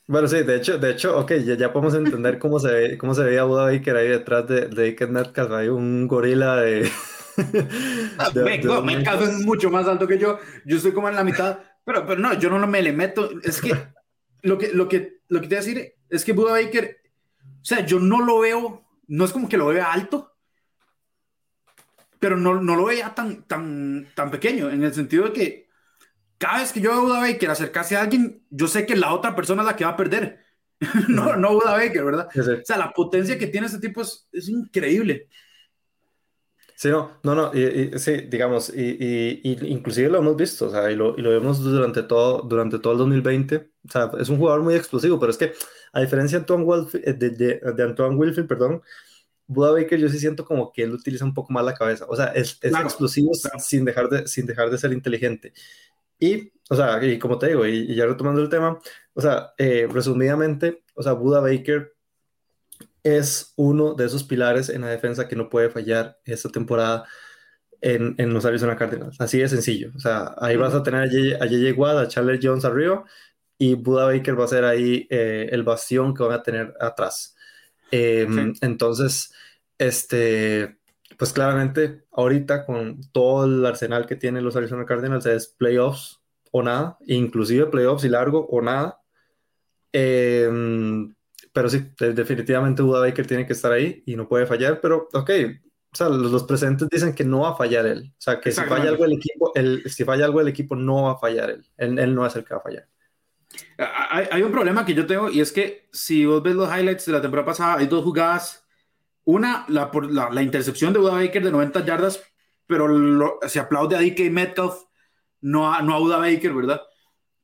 bueno, sí, de hecho, de hecho, ok, ya, ya podemos entender cómo se ve, cómo se veía Buda Baker ahí detrás de, de Iker Metcalf, hay un gorila de... Ah, Metcalf es mucho más alto que yo, yo estoy como en la mitad, pero, pero no, yo no me le meto, es que lo que, lo que, lo que te voy a decir es que Buda Baker, o sea, yo no lo veo, no es como que lo vea alto, pero no, no lo veía tan, tan, tan pequeño, en el sentido de que cada vez que yo veo a Buda Baker acercarse a alguien, yo sé que la otra persona es la que va a perder. no, no Buda Baker, ¿verdad? O sea, la potencia que tiene este tipo es, es increíble. Sí, no, no, no, y, sí, digamos, y, y, inclusive lo hemos visto, o sea, y lo, y lo vemos durante todo, durante todo el 2020, o sea, es un jugador muy explosivo, pero es que a diferencia de Antoine, Wilfield, de, de, Antoine Wilfield, perdón, Buda Baker yo sí siento como que él utiliza un poco más la cabeza, o sea, es, es explosivo Sin, dejar de, sin dejar de ser inteligente. Y, o sea, y como te digo, y, ya retomando el tema, o sea, eh, resumidamente, o sea, Buda Baker es uno de esos pilares en la defensa que no puede fallar esta temporada en, en los Arizona Cardinals. Así de sencillo. O sea, ahí vas a tener a J.J. Watt, a Charles Jones arriba y Buda Baker va a ser ahí eh, el bastión que van a tener atrás. Em, entonces, este, pues claramente ahorita con todo el arsenal que tienen los Arizona Cardinals es playoffs o nada, inclusive playoffs y largo o nada. Eh, pero sí, definitivamente Buda Baker tiene que estar ahí y no puede fallar, pero ok, o sea, los, presentes dicen que no va a fallar él. O sea, que si falla algo el equipo, el, si falla algo el equipo no va a fallar él. Él, no es el que va a fallar. Hay, hay, un problema que yo tengo y es que si vos ves los highlights de la temporada pasada, hay dos jugadas. Una, la, por, la, la intercepción de Buda Baker de 90 yardas, pero se aplaude a DK Metcalf, no a, no a Buda Baker, ¿verdad?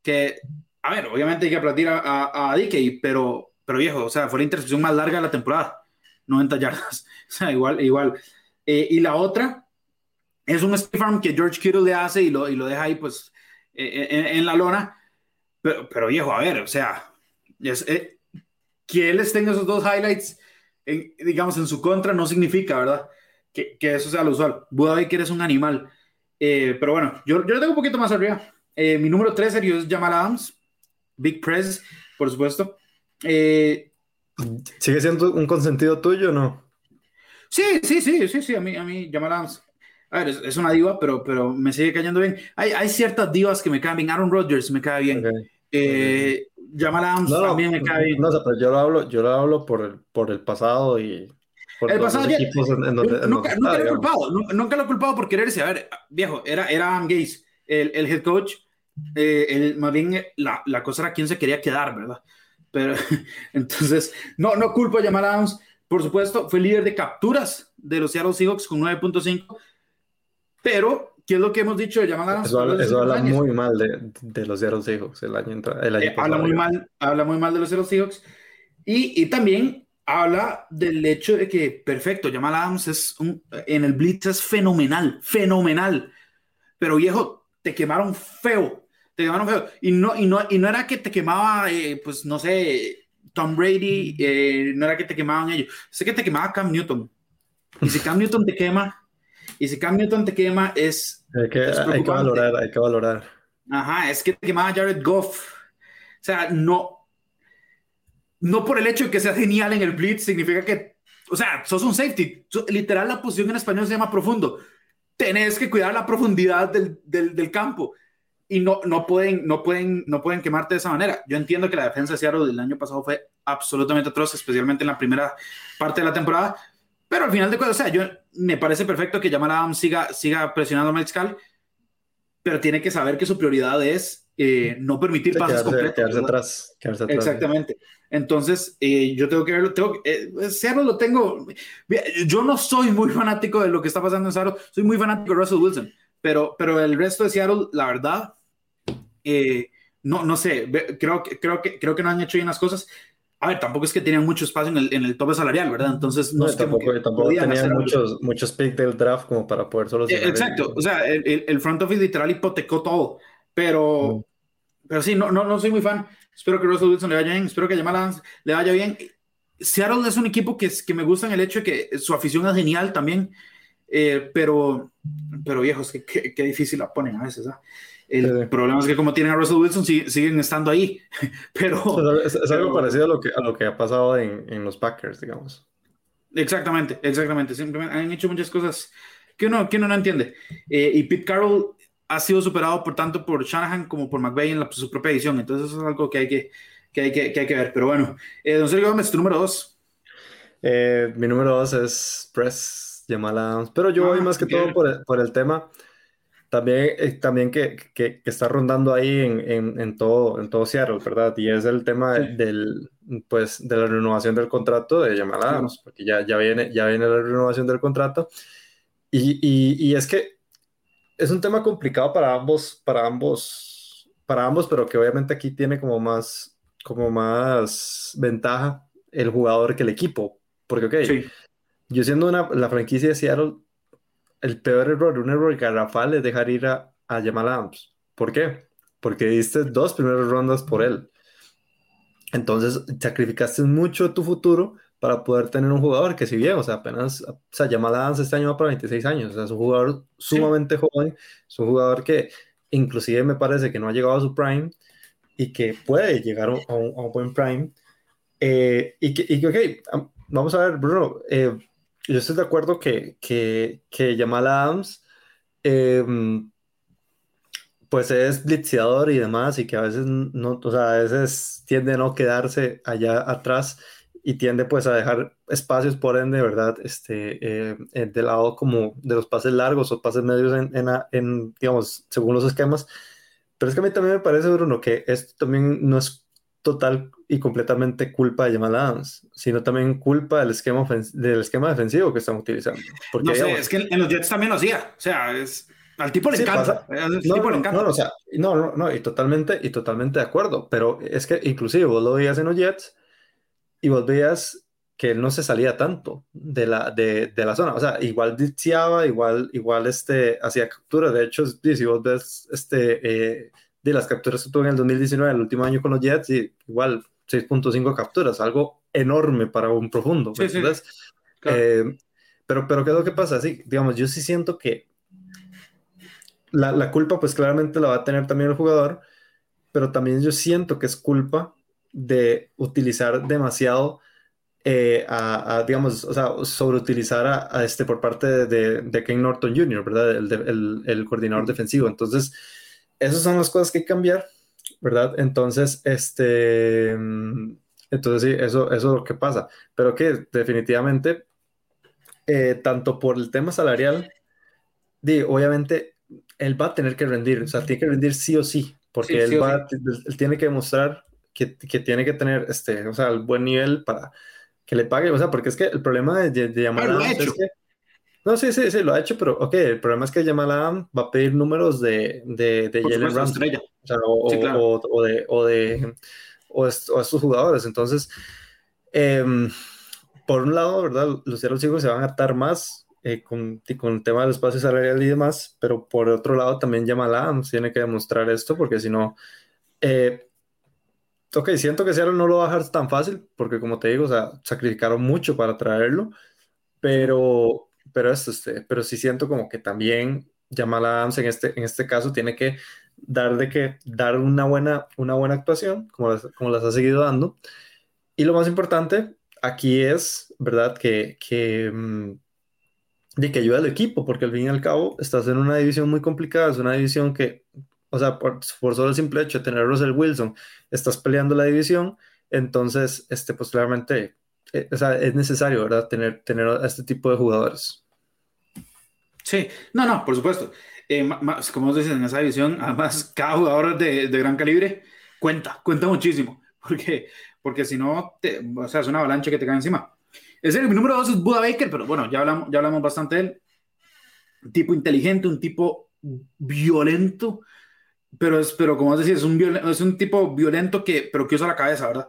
Que, a ver, obviamente hay que aplaudir a, a, a DK, pero pero viejo, o sea, fue la intercepción más larga de la temporada, 90 yardas, o sea, igual, igual. Eh, y la otra es un farm que George Kittle le hace y lo, y lo deja ahí, pues, eh, eh, en, la lona, pero, pero, viejo, a ver, o sea, es, que él esté en esos dos highlights, digamos, en su contra, no significa, ¿verdad? Que, que eso sea lo usual. Buda Baker es un animal. pero bueno, yo, yo lo tengo un poquito más arriba. mi número 3 serio es Jamal Adams, Big Press, por supuesto. Eh, ¿Sigue siendo un consentido tuyo o no? Sí, sí, sí, sí, sí, a mí, a mí, Jamal Adams. A ver, es, una diva, pero, pero me sigue cayendo bien. Hay, hay ciertas divas que me caen bien. Aaron Rodgers me cae bien. Eh, Jamal Adams también me cae bien. No, pero yo lo hablo, yo lo hablo por el, por el pasado y por el pasado nunca, lo he culpado, nunca, lo he culpado por quererse. A ver, viejo, era, era Adam Gaze, el, el head coach. Eh, el, más bien la, la cosa era quién se quería quedar, ¿verdad? Pero entonces, no, no culpo a Jamal Adams. Por supuesto, fue líder de capturas de los Seattle Seahawks con 9.5. Pero, ¿qué es lo que hemos dicho de Jamal Adams? Eso, habla, muy mal de, de, los Seattle Seahawks el año, el año eh, habla, muy mal, habla muy mal de los Seattle Seahawks. Y, y, también habla del hecho de que, perfecto, Jamal Adams es un, en el Blitz es fenomenal, fenomenal. Pero viejo, te quemaron feo te quemaron feo. Y no, y no, y no era que te quemaba, eh, pues no sé, Tom Brady, eh, no era que te quemaban ellos, sé que te quemaba Cam Newton. Y si Cam Newton te quema, y si Cam Newton te quema, es. Hay que, hay que valorar, hay que valorar. Ajá, es que te quemaba Jared Goff. O sea, no. No por el hecho de que sea genial en el blitz, significa que. O sea, sos un safety. Literal, la posición en español se llama profundo. Tenés que cuidar la profundidad del, del, del campo y no, no, pueden, no, pueden, no pueden quemarte de esa manera. Yo entiendo que la defensa de Seattle del año pasado fue absolutamente atroz, especialmente en la primera parte de la temporada, pero al final de cuentas, o sea, yo, me parece perfecto que Jamal Adams siga, siga presionando a Mike pero tiene que saber que su prioridad es eh, no permitir pasos completos. Quedarse atrás, Exactamente. Entonces, eh, yo tengo que verlo. Tengo, eh, Seattle lo tengo. Yo no soy muy fanático de lo que está pasando en Seattle, soy muy fanático de Russell Wilson, pero, pero el resto de Seattle, la verdad, eh, no, no sé, creo, creo, que, creo que no han hecho bien las cosas. A ver, tampoco es que tenían mucho espacio en el, en el tope salarial, ¿verdad? Entonces, no, es tampoco, que tampoco tenían muchos, muchos picks del draft como para poder solo. Eh, exacto, o sea, el, el, front office literal hipotecó todo, pero, mm. pero sí, no, no, no soy muy fan. Espero que Russell Wilson le vaya bien, espero que Jamal Adams le vaya bien. Seattle es un equipo que, que me gusta en el hecho de que su afición es genial también. eh, pero, pero viejos, qué, qué, difícil la ponen a veces. ¿ah? El problema es que como tienen a Russell Wilson, siguen estando ahí. pero, es, algo parecido a lo, que, a lo que ha pasado en, en los Packers, digamos. Exactamente, exactamente. Simplemente han hecho muchas cosas que uno, que uno no entiende. Eh, y Pete Carroll ha sido superado por tanto por Shanahan como por McVeigh en la, su propia edición. Entonces eso es algo que hay que, que, hay que, que hay que ver. Pero bueno, eh, don Sergio Gómez, tu número dos. Eh, mi número dos es Press Jamal Adams. Pero yo voy ah, más que todo por el, por el tema también, eh, también que, que, que, está rondando ahí en, en, en, todo, en todo Seattle, ¿verdad? Y es el tema del, pues, de la renovación del contrato de Jamal Adams, porque ya, ya, viene, ya viene la renovación del contrato. Y, y, y, es que es un tema complicado para ambos, para ambos, para ambos, pero que obviamente aquí tiene como más, como más ventaja el jugador que el equipo. Porque, ok, yo siendo una, la franquicia de Seattle, el peor error, un error garrafal es dejar ir a, a Jamal Adams. ¿Por qué? Porque diste dos primeras rondas por él. Entonces sacrificaste mucho tu futuro para poder tener un jugador que si bien, o sea, apenas, o sea, Jamal Adams este año va para 26 años, o sea, es un jugador sumamente joven, es un jugador que inclusive me parece que no ha llegado a su prime y que puede llegar a un, buen prime. Eh, y, que, y que, ok, vamos a ver, Bruno, eh, yo estoy de acuerdo que, que, que Jamal Adams em, pues es blitzeador y demás y que a veces no, o sea, a veces tiende a no quedarse allá atrás y tiende pues a dejar espacios por ende, ¿verdad? Este, eh, de lado como de los pases largos o pases medios en, en, en, digamos, según los esquemas. Pero es que a mí también me parece, Bruno, que esto también no es total y completamente culpa de Jamal Adams, sino también culpa del esquema, del esquema defensivo que están utilizando. Porque, no sé, es que en los Jets también lo hacía. O sea, es, al tipo le encanta. no, No, no, y totalmente, y totalmente de acuerdo. Pero es que inclusive vos lo veías en los Jets y vos veías que él no se salía tanto de la, de, de la zona. O sea, igual ditseaba, igual, igual este, hacía capturas. De hecho, si vos ves este, eh, de las capturas que tuvo en el 2019, el último año con los Jets, y igual 6.5 capturas, algo enorme para un profundo. Sí, sí, eh, pero, pero, ¿qué es lo que pasa? Sí, digamos, yo sí siento que la, la, culpa, pues claramente la va a tener también el jugador, pero también yo siento que es culpa de utilizar demasiado. Eh, a, digamos, o sea, sobreutilizar a, a, este por parte de, de, de Ken Norton Jr., ¿verdad? El, el, el coordinador defensivo. Entonces, esas son las cosas que hay que cambiar, ¿verdad? Entonces, este, entonces sí, eso, eso es lo que pasa, pero que definitivamente, eh, tanto por el tema salarial, di, obviamente, él va a tener que rendir, o sea, tiene que rendir sí o sí, porque él, va, él tiene que demostrar que, que, tiene que tener, este, o sea, el buen nivel para que le pague, o sea, porque es que el problema de, de, llamar a es que no, sí, sí, sí, lo ha hecho, pero ok, el problema es que Jamal Adams va a pedir números de, de, de Jalen Ramsey. O, sea, o, o, o, de, o de o, estos jugadores. Entonces, eh, por un lado, ¿verdad? Los cierros chicos se van a atar más eh, con, con, el tema del espacio salarial y demás, pero por otro lado también Jamal Adams tiene que demostrar esto, porque si no, eh, ok, siento que Seattle no lo va a dejar tan fácil, porque como te digo, o sea, sacrificaron mucho para traerlo, pero pero, este, pero sí siento como que también Jamal Adams en este, en este caso tiene que dar, de que, dar una, buena, una buena actuación, como las, como las ha seguido dando. Y lo más importante aquí es, ¿verdad? Que, que, mm, de que ayude al equipo, porque al fin y al cabo estás en una división muy complicada, es una división que, o sea, por, por solo el simple hecho de tener a Russell Wilson, estás peleando la división, entonces, este, pues claramente, eh, o sea, es necesario, ¿verdad? Tener, tener a este tipo de jugadores. Sí, no, no, por supuesto. Eh, más, como dices, en esa división, además, cada jugador de, de, gran calibre cuenta, cuenta muchísimo, porque, porque si no, o sea, es una avalancha que te cae encima. Es el, número dos es Buda Baker, pero bueno, ya hablamos, ya hablamos bastante de él. Un tipo inteligente, un tipo violento, pero, es, pero como decís, es un, es un tipo violento que, pero que usa la cabeza, ¿verdad?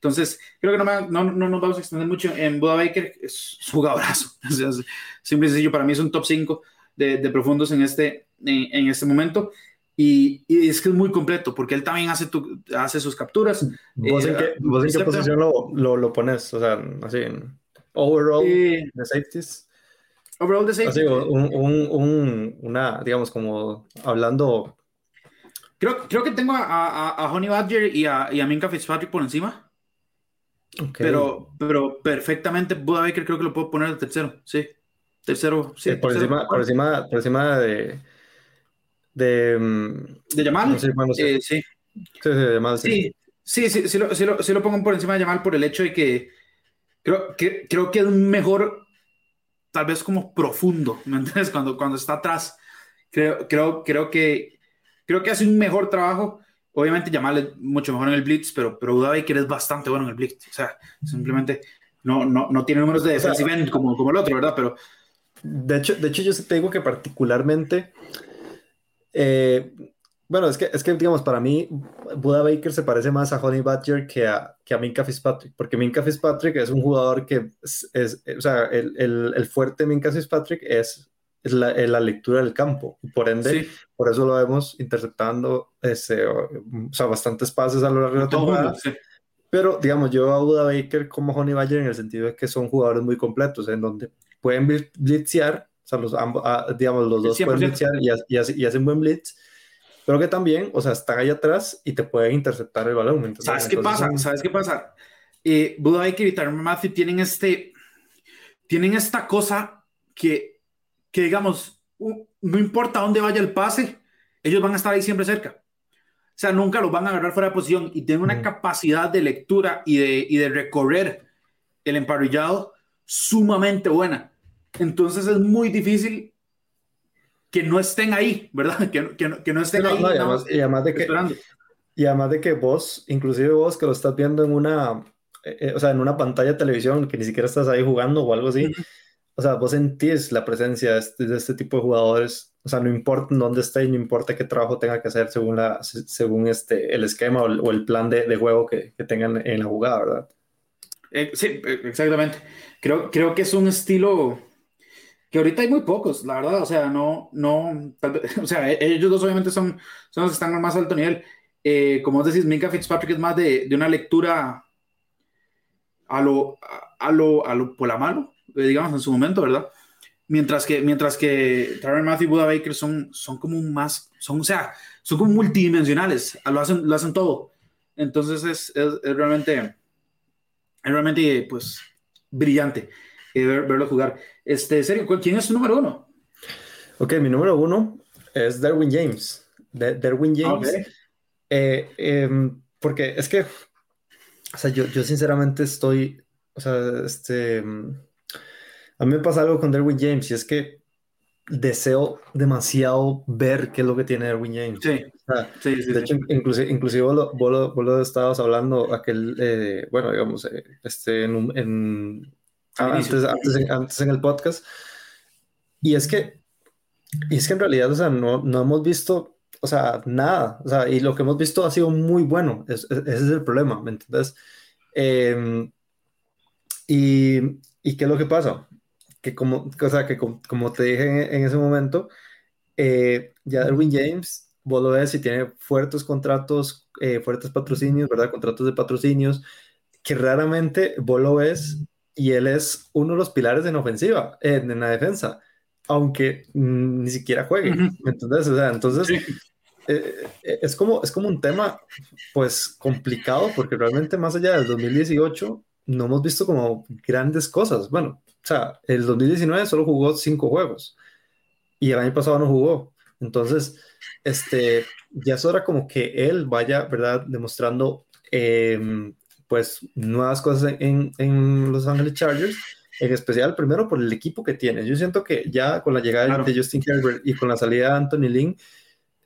Entonces, creo que no, me, no, no, nos vamos a extender mucho en Buda Baker, es jugadorazo. simple y sencillo, para mí es un top 5 de, de, profundos en este, en, en este momento. Y, y, es que es muy completo, porque él también hace, tu, hace sus capturas. ¿Vos en qué, ¿vos en qué posición lo, lo, lo, pones? O sea, así overall, de safeties. Overall de safety. un, un, una, digamos, como hablando. Creo, creo que tengo a, a, Honey Badger y a, y a Minka Fitzpatrick por encima. Pero, pero perfectamente Buda Baker creo que lo puedo poner al tercero, sí. Tercero, sí. por, encima, por, encima, por encima de. De, mm, de Yamal. Eh, sí. Sí, sí, sí, sí, lo, sí, lo, sí, lo, pongo por encima de Yamal por el hecho de que creo que, creo que es mejor, tal vez como profundo, ¿me entiendes? Cuando, cuando está atrás, creo, creo, creo, que, creo que hace un mejor trajo. Obviamente Yamal es mucho mejor en el blitz, pero, pero Uda Baker es bastante bueno en el blitz. O sea, simplemente no, no, no tiene números de defensive end como, como el otro, ¿verdad? Pero... De hecho, de hecho yo te digo que particularmente... Eh, bueno, es que, es que, digamos, para mí, Buda Baker se parece más a Honey Badger que a, que a Minka Fitzpatrick, porque Minka Fitzpatrick es un jugador que es, es o sea, el, el, el, fuerte de Minka Fitzpatrick es, es la, la, lectura del campo, por ende, por eso lo vemos interceptando ese, o, sea, bastantes pases a lo largo de la temporada. Pero, digamos, yo a Buda Baker como Honey Badger en el sentido de que son jugadores muy completos, en donde pueden blitzear, o sea, los, ambos, ah, digamos, los dos pueden blitzear y, y, y hacen buen blitz pero que también, o sea, están ahí atrás y te pueden interceptar el balón. ¿Sabes qué pasa? ¿Sabes qué pasa? Eh, Buda Baker y Tyron Matthew tienen este, tienen esta cosa que, que digamos, no importa dónde vaya el pase, ellos van a estar ahí siempre cerca. O sea, nunca los van a agarrar fuera de posición y tienen una capacidad de lectura y de, y de recorrer el emparrillado sumamente buena. Entonces es muy difícil que no estén ahí, ¿verdad? Que, que, que no estén ahí. No, y, además, y, además, de que, y además de que vos, inclusive vos que lo estás viendo en una, eh, eh, o sea, en una pantalla de televisión, que ni siquiera estás ahí jugando o algo así, o sea, vos sentís la presencia de este, de este, tipo de jugadores, o sea, no importa dónde esté, no importa qué trabajo tenga que hacer según, la, según este, el esquema o el, plan de, de juego que, que, tengan en la jugada, ¿verdad? Eh, sí, exactamente. Creo, creo que es un estilo que ahorita hay muy pocos, la verdad, o sea, no, no, o sea, e-, ellos dos obviamente son, son los que están al más alto nivel. Eh, como decís, Minka Fitzpatrick es más de, de una lectura a lo, a, lo, a lo la mano, eh, digamos, en su momento, ¿verdad? Mientras que, mientras que Tyron Matthew y Buda Baker son, son como más, son, o sea, son como multidimensionales, lo hacen, lo hacen todo. Entonces es, es, es realmente, es realmente, pues, brillante verlo jugar. Este, serio, ¿quién es tu número uno? Ok, mi número uno es Derwin James. Derwin James. Eh, em, porque es que, o sea, yo, yo sinceramente estoy, o sea, este, a mí me pasa algo con Derwin James y es que deseo demasiado ver qué es lo que tiene Derwin James. Sí, sí, sí, De hecho, inclusive, inclusive vos, lo, vos, lo, estabas hablando aquel, eh, bueno, digamos, eh, este, en, en, antes, antes, en el podcast. Y es que, y es que en realidad, o sea, no, no hemos visto, o sea, nada, o sea, y lo que hemos visto ha sido muy bueno, ese es el problema, ¿me entiendes? Em, y, y, ¿qué es lo que pasa? Que como, o sea, que como, te dije en, ese momento, eh, ya Erwin James, vos lo ves y tiene fuertes contratos, eh, fuertes patrocinios, ¿verdad? Contratos de patrocinios, que raramente vos lo ves y él es uno de los pilares en ofensiva, en, la defensa, aunque mm, ni siquiera juegue. Entonces, o sea, entonces eh, eh, es, como, es como un tema, pues, complicado, porque realmente más allá del 2018 no hemos visto como grandes cosas. Bueno, sea, el 2019 solo jugó cinco juegos y el año pasado no jugó. Entonces, este, ya es hora como que él vaya, ¿verdad?, demostrando eh, pues nuevas cosas en, en, Los Ángeles Chargers, en especial primero por el equipo que tiene. Yo siento que ya con la llegada de Justin Herbert y con la salida de Anthony Lynn,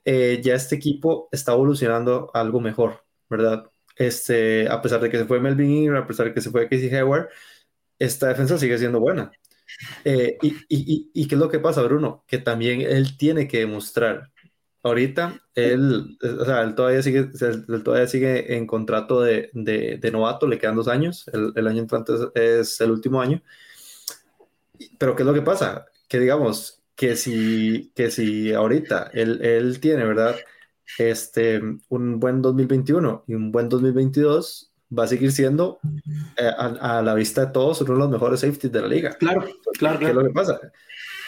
eh, ya este equipo está evolucionando a algo mejor, ¿verdad? Este, a pesar de que se fue Melvin Ingram, a pesar de que se fue Casey Hayward, esta defensa sigue siendo buena. Eh, y, y, y, qué es lo que pasa, Bruno? Que también él tiene que demostrar ahorita él, o sea, él todavía sigue, él todavía sigue en contrato de, de, novato, le quedan dos años, el, año entrante es, el último año. Pero ¿qué es lo que pasa? Que digamos que si, que si ahorita él, él tiene, ¿verdad? Este, un buen 2021 y un buen 2022, va a seguir siendo eh, a, la vista de todos uno de los mejores safeties de la liga. Claro, claro. ¿Qué es lo que pasa?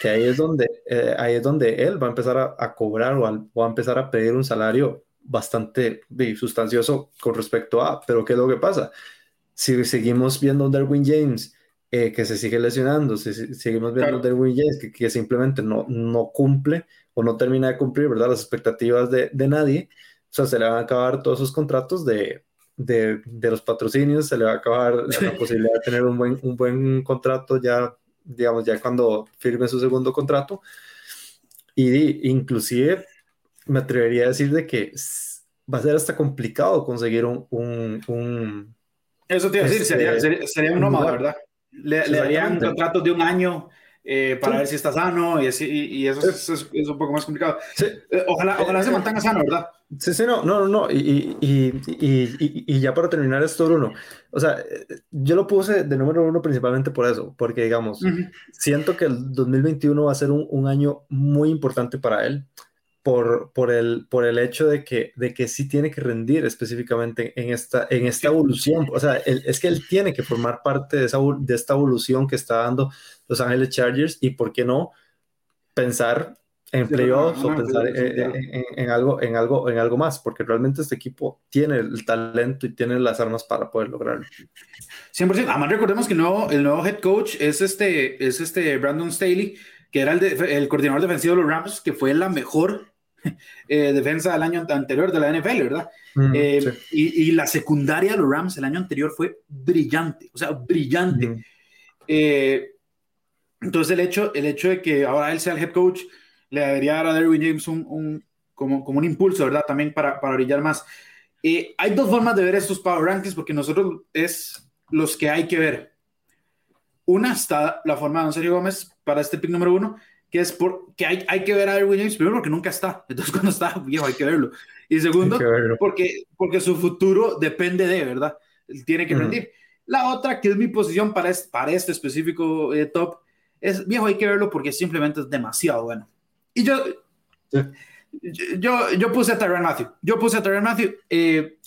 Que ahí es donde, eh, ahí es donde él va a empezar a, cobrar o, a, va a empezar a pedir un salario bastante sustancioso con respecto a, pero ¿qué es lo que pasa? Si seguimos viendo a Derwin James eh, que se sigue lesionando, si, seguimos viendo a Derwin James que, que, simplemente no, no cumple o no termina de cumplir, ¿verdad? Las expectativas de, de nadie, o sea, se le van a acabar todos esos contratos de, de, de los patrocinios, se le va a acabar la posibilidad de tener un buen, un buen contrato ya, digamos, ya cuando firme su segundo contrato. Y inclusive me atrevería a decir de que va a ser hasta complicado conseguir un... un, Eso te iba a decir, sería, este, sería, un nómada, ¿verdad? Le, le darían un contrato de un año eh, para ver si está sano y, y, eso es, es, un poco más complicado. Eh, ojalá, ojalá se mantenga sano, ¿verdad? Sí, sí, no, no, no, y, y, ya para terminar esto, Bruno, o sea, yo lo puse de número uno principalmente por eso, porque digamos, siento que el 2021 va a ser un, un año muy importante para él por, por, el, por el hecho de que, de que sí tiene que rendir específicamente en esta, en esta evolución. O sea, es que él tiene que formar parte de, esa, de esta evolución que está dando Los Ángeles Chargers y, ¿por qué no? Pensar en playoffs o pensar en, algo, en, algo, en algo más, porque realmente este equipo tiene el talento y tiene las armas para poder lograrlo. 100%. Además, recordemos que el nuevo, el nuevo head coach es este, es este Brandon Staley, que era el, el coordinador defensivo de los Rams, que fue la mejor eh, defensa del año anterior de la NFL, ¿verdad? Mm, eh, y, la secundaria de los Rams el año anterior fue brillante, o sea, brillante. Mm. Eh, entonces el hecho, el hecho de que ahora él sea el head coach le debería dar a Derwin James un, como, como, un impulso, ¿verdad? También para, para brillar más. hay dos formas de ver estos Power Rankings porque nosotros es los que hay que ver. Una está la forma de Don Sergio Gómez para este pick número uno, que es porque hay, hay que ver a Erwin James, primero porque nunca está, entonces cuando está, viejo, hay que verlo. Y segundo, porque, porque su futuro depende de, ¿verdad? Tiene que rendir. La otra, que es mi posición para este, para este específico eh, top, es, viejo, hay que verlo porque simplemente es demasiado bueno. Y yo, yo, yo puse a Tyron Matthew, yo puse a Tyron Matthew. Eh,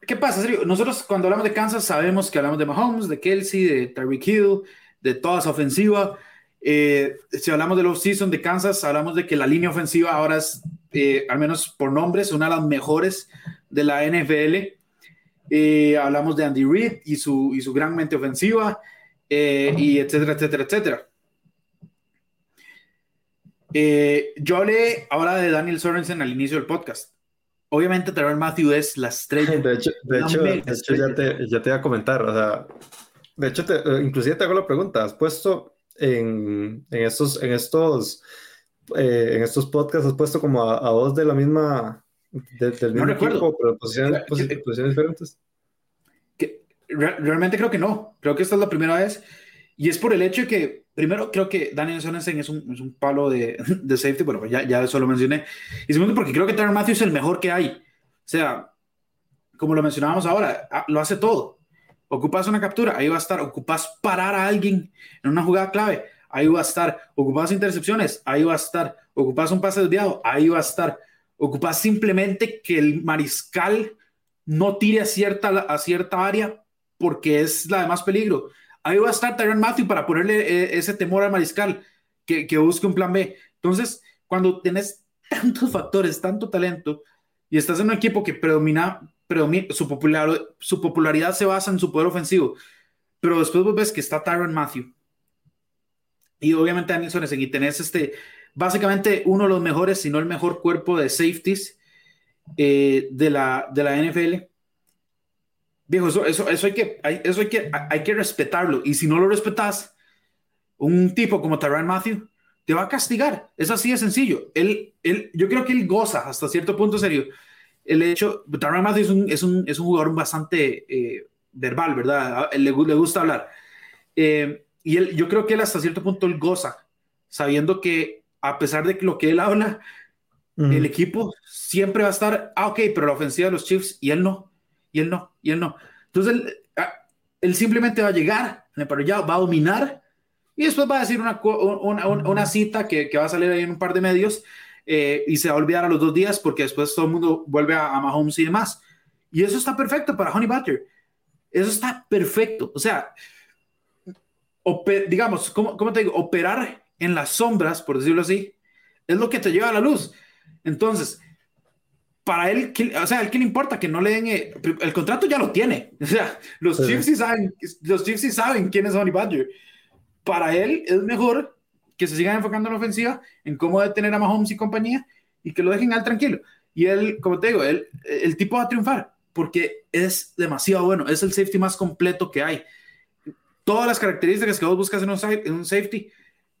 ¿Qué pasa? Nosotros cuando hablamos de Kansas sabemos que hablamos de Mahomes, de Kelsey, de Tyreek Hill, de toda esa ofensiva, eh, si hablamos de los season de Kansas, hablamos de que la línea ofensiva ahora es, eh, al menos por nombres, una de las mejores de la NFL. Eh, hablamos de Andy Reid y su, y su gran mente ofensiva, y etcétera, etcétera, etcétera. Yo hablé ahora de Daniel Sorensen al inicio del podcast. Obviamente, Terrell Matthew es la estrella. De hecho, de hecho, ya, te, ya te iba a comentar. O sea, de hecho, te, inclusive te hago la pregunta. ¿Has puesto en, en estos, en estos, eh, en estos podcasts has puesto como a, a dos de la misma, del mismo equipo, pero posiciones, posiciones diferentes. Que, realmente creo que no, creo que esta es la primera vez, y es por el hecho de que, primero, creo que Daniel Sorensen es un, es un palo de, de, safety, bueno, ya, ya eso lo mencioné, y segundo, porque creo que Tyron Matthews es el mejor que hay, o sea, como lo mencionábamos ahora, lo hace todo, Ocupas una captura, ahí va a estar. Ocupas parar a alguien en una jugada clave, ahí va a estar. Ocupas intercepciones, ahí va a estar. Ocupas un pase desviado, ahí va a estar. Ocupas simplemente que el mariscal no tire a cierta, a cierta área porque es la de más peligro. Ahí va a estar Tyron Matthew para ponerle eh, ese temor al mariscal que, que busque un plan B. Entonces, cuando tenés tantos factores, tanto talento y estás en un equipo que predomina su, popular, su popularidad se basa en su poder ofensivo. Pero después vos ves que está Tyron Matthew. Y obviamente Daniel Sorensen. Y tenés este, básicamente uno de los mejores, si no el mejor cuerpo de safeties eh, de, la, de la NFL. Viejo, eso, eso, eso, hay que, eso hay, que, hay que respetarlo. Y si no lo respetas, un tipo como Tyron Matthew te va a castigar. Es así de sencillo. Él, él, yo creo que él goza hasta cierto punto serio el hecho, Tyrann Matthew es un, es un, es un jugador bastante eh, verbal, ¿verdad? Le, le gusta hablar. Eh, y él, yo creo que él hasta cierto punto él goza, sabiendo que a pesar de lo que él habla, el equipo siempre va a estar, ah, ok, pero la ofensiva de los Chiefs, y él no, y él no, y él no. Entonces él, ah, él simplemente va a llegar, pero ya va a dominar, y después va a decir una, una, una cita que, que, va a salir ahí en un par de medios, eh, y se va a olvidar a los dos días porque después todo el mundo vuelve a, Mahomes y demás. Y eso está perfecto para Honey Butter. Eso está perfecto. O sea, digamos, ¿cómo, ¿cómo, te digo? Operar en las sombras, por decirlo así, es lo que te lleva a la luz. Entonces, para él, o sea, a él que le importa que no le den eh, el contrato ya lo tiene. O sea, los Chiefs sí saben, los Chiefs sí saben quién es Honey Badger. Para él es mejor que se sigan enfocando en la ofensiva, en cómo detener a Mahomes y compañía y que lo dejen al tranquilo. Y él, como te digo, él, el tipo va a triunfar porque es demasiado bueno, es el safety más completo que hay. Todas las características que vos buscas en un, en un safety,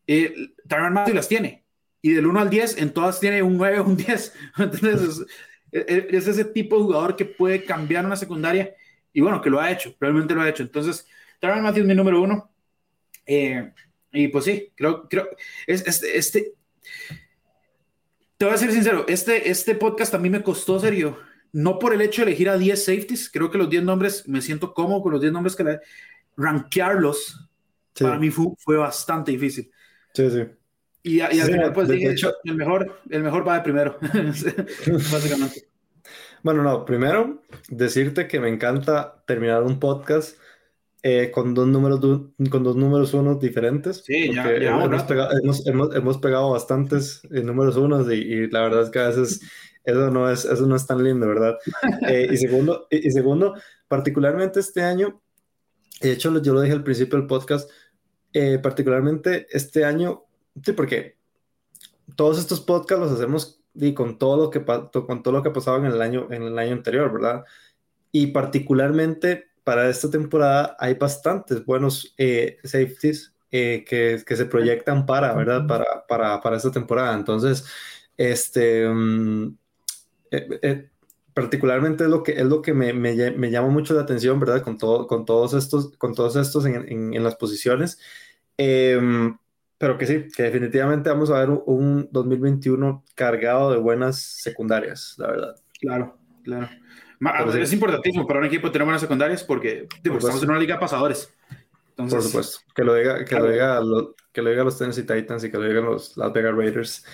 eh, Tyron Matthew las tiene. Y del 1 al 10, en todas tiene un 9 o un 10. Entonces, es, ese tipo de jugador que puede cambiar una secundaria y bueno, que lo ha hecho, realmente lo ha hecho. Entonces, Tyron Matthew es mi número uno. Eh, y pues sí, creo, creo, es, este, este, te voy a ser sincero, este, este podcast a mí me costó serio, no por el hecho de elegir a 10 safeties, creo que los 10 nombres, me siento cómodo con los 10 nombres que le, rankearlos, para mí fue, fue, bastante difícil. Sí, sí. Y, al final, pues dije, hecho, el, mejor, el mejor va de primero, básicamente. Bueno, no, primero, decirte que me encanta terminar un podcast eh, con, dos números, con dos números unos diferentes. Sí, ya, hemos, pegado, hemos, hemos, pegado bastantes eh, números unos y, la verdad es que a veces eso no es, eso no es tan lindo, ¿verdad? Eh, y, segundo, y, segundo, particularmente este año, de hecho yo lo dije al principio del podcast, particularmente este año Sí, porque todos estos podcasts los hacemos y con todo lo que con todo lo que ha pasado en el año en el año anterior, ¿verdad? Y particularmente para esta temporada hay bastantes buenos eh, safeties eh, que, que, se proyectan para, ¿verdad? Para, para, para esta temporada. Entonces, este, mm, eh, particularmente es lo que, es lo que me, me, me, llama mucho la atención, ¿verdad? Con, todo, con todos estos, con todos estos en, en, en las posiciones. Pero que sí, que definitivamente vamos a ver un, 2021 cargado de buenas secundarias, la verdad. Claro, claro. es importantísimo para un equipo tener buenas secundarias porque estamos en una liga de pasadores. Por supuesto. Que lo diga, que lo diga, que lo diga los Tennessee Titans y que lo digan los Las Vegas Raiders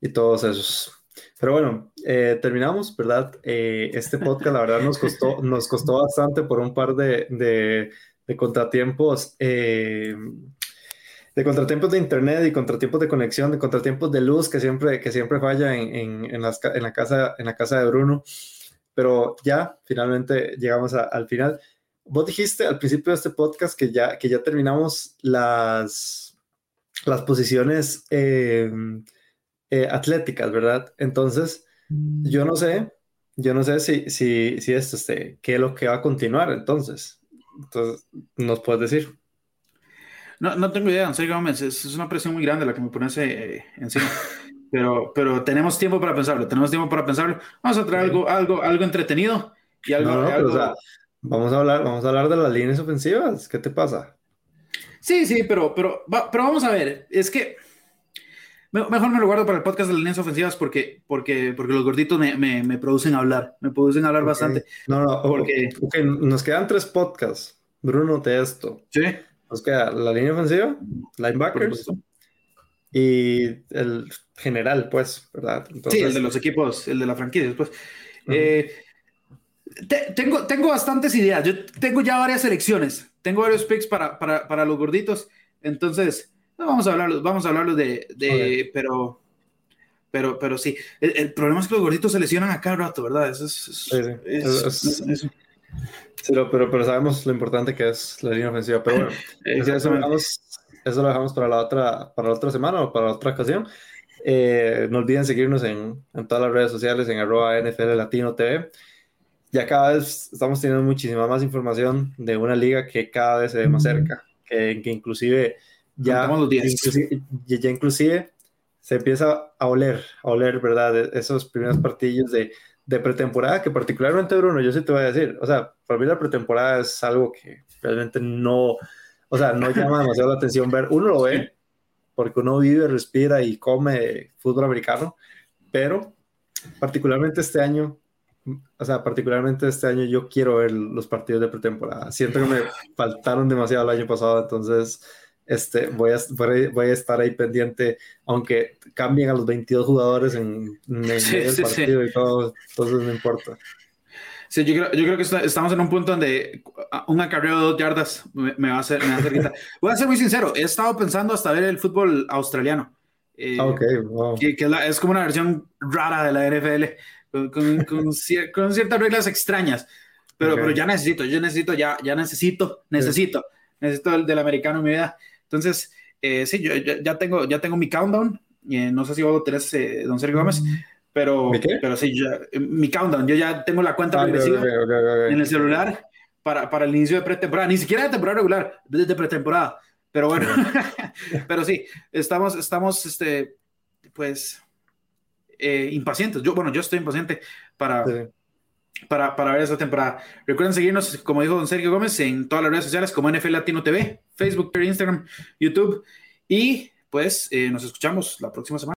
y todos esos. Pero bueno, eh, terminamos, ¿verdad? Eh, este podcast, la verdad, nos costó, nos costó bastante por un par de, de, de contratiempos. Eh, de contratiempos de internet y contratiempos de conexión, de contratiempos de luz que siempre, que siempre falla en, en, en, la casa, en la casa de Bruno. Pero ya, finalmente llegamos al final. Vos dijiste al principio de este podcast que ya, que ya terminamos las, las posiciones eh, eh, atléticas, ¿verdad? Entonces, yo no sé, yo no sé si, si, si esto, este, qué es lo que va a continuar entonces. Entonces, ¿nos puedes decir? No, no tengo idea, Sergio Gómez, es, es, una presión muy grande la que me pones eh, encima. pero, pero tenemos tiempo para pensarlo, tenemos tiempo para pensarlo. Vamos a traer algo, algo, algo entretenido y algo... vamos, a hablar, vamos a hablar de las líneas ofensivas, ¿qué te pasa? Sí, sí, pero, pero, pero vamos a ver, es que mejor me lo guardo para el podcast de las líneas ofensivas porque, porque, porque los gorditos me, me, me producen hablar, me producen hablar bastante. No, no, porque... nos quedan tres podcasts. Bruno, te esto. Sí. Nos queda la línea ofensiva, linebackers y el general, pues, ¿verdad? sí, el de los equipos, el de la franquicia, pues. Eh, tengo, tengo bastantes ideas. Yo tengo ya varias selecciones. Tengo varios picks para, para, para los gorditos. Entonces, vamos a hablarlos, vamos a hablarlos de, de pero, pero, pero sí. El, problema es que los gorditos se lesionan a cada rato, ¿verdad? Eso es, Sí, pero, pero sabemos lo importante que es la línea ofensiva. Pero bueno, eso lo, dejamos, eso lo dejamos para la otra, para la otra semana o para la otra ocasión. Eh, no olviden seguirnos en, en, todas las redes sociales, en arroba NFL Latino TV. Ya cada vez estamos teniendo muchísima más información de una liga que cada vez se ve más cerca, que, que inclusive ya, inclusive, ya inclusive se empieza a oler, a oler, ¿verdad? Esos primeros partidos de, de pretemporada, que particularmente Bruno, yo sí te voy a decir, o sea, para mí la pretemporada es algo que realmente no, o sea, no llama demasiado la atención ver, uno lo ve, porque uno vive, respira y come fútbol americano, pero particularmente este año, o sea, particularmente este año yo quiero ver los partidos de pretemporada. Siento que me faltaron demasiado el año pasado, entonces este, voy, a, voy a estar ahí pendiente, aunque cambien a los 22 jugadores en, el partido y todo, entonces no importa. Sí, yo creo, yo creo que estamos en un punto donde un acarreo de dos yardas me, va a hacer, me va a hacer Voy a ser muy sincero, he estado pensando hasta ver el fútbol australiano. Eh, ok, wow. Que, es, como una versión rara de la NFL, con, con, ciertas reglas extrañas. Pero, pero ya necesito, yo necesito, ya, ya necesito, necesito, necesito el del americano en mi vida. Entonces, eh, sí, yo ya, tengo, ya tengo mi countdown. Eh, no sé si vos lo tenés, eh, don Sergio Gómez, pero, pero sí, mi countdown, yo ya tengo la cuenta ah, regresiva en el celular para, para el inicio de pretemporada, ni siquiera de temporada regular, desde pretemporada. Pero bueno, pero sí, estamos, estamos, este, pues, impacientes. Yo, bueno, yo estoy impaciente para, para, para ver esta temporada. Recuerden seguirnos, como dijo don Sergio Gómez, en todas las redes sociales como NFL Latino TV, Facebook, Instagram, YouTube. Y pues eh, nos escuchamos la próxima semana.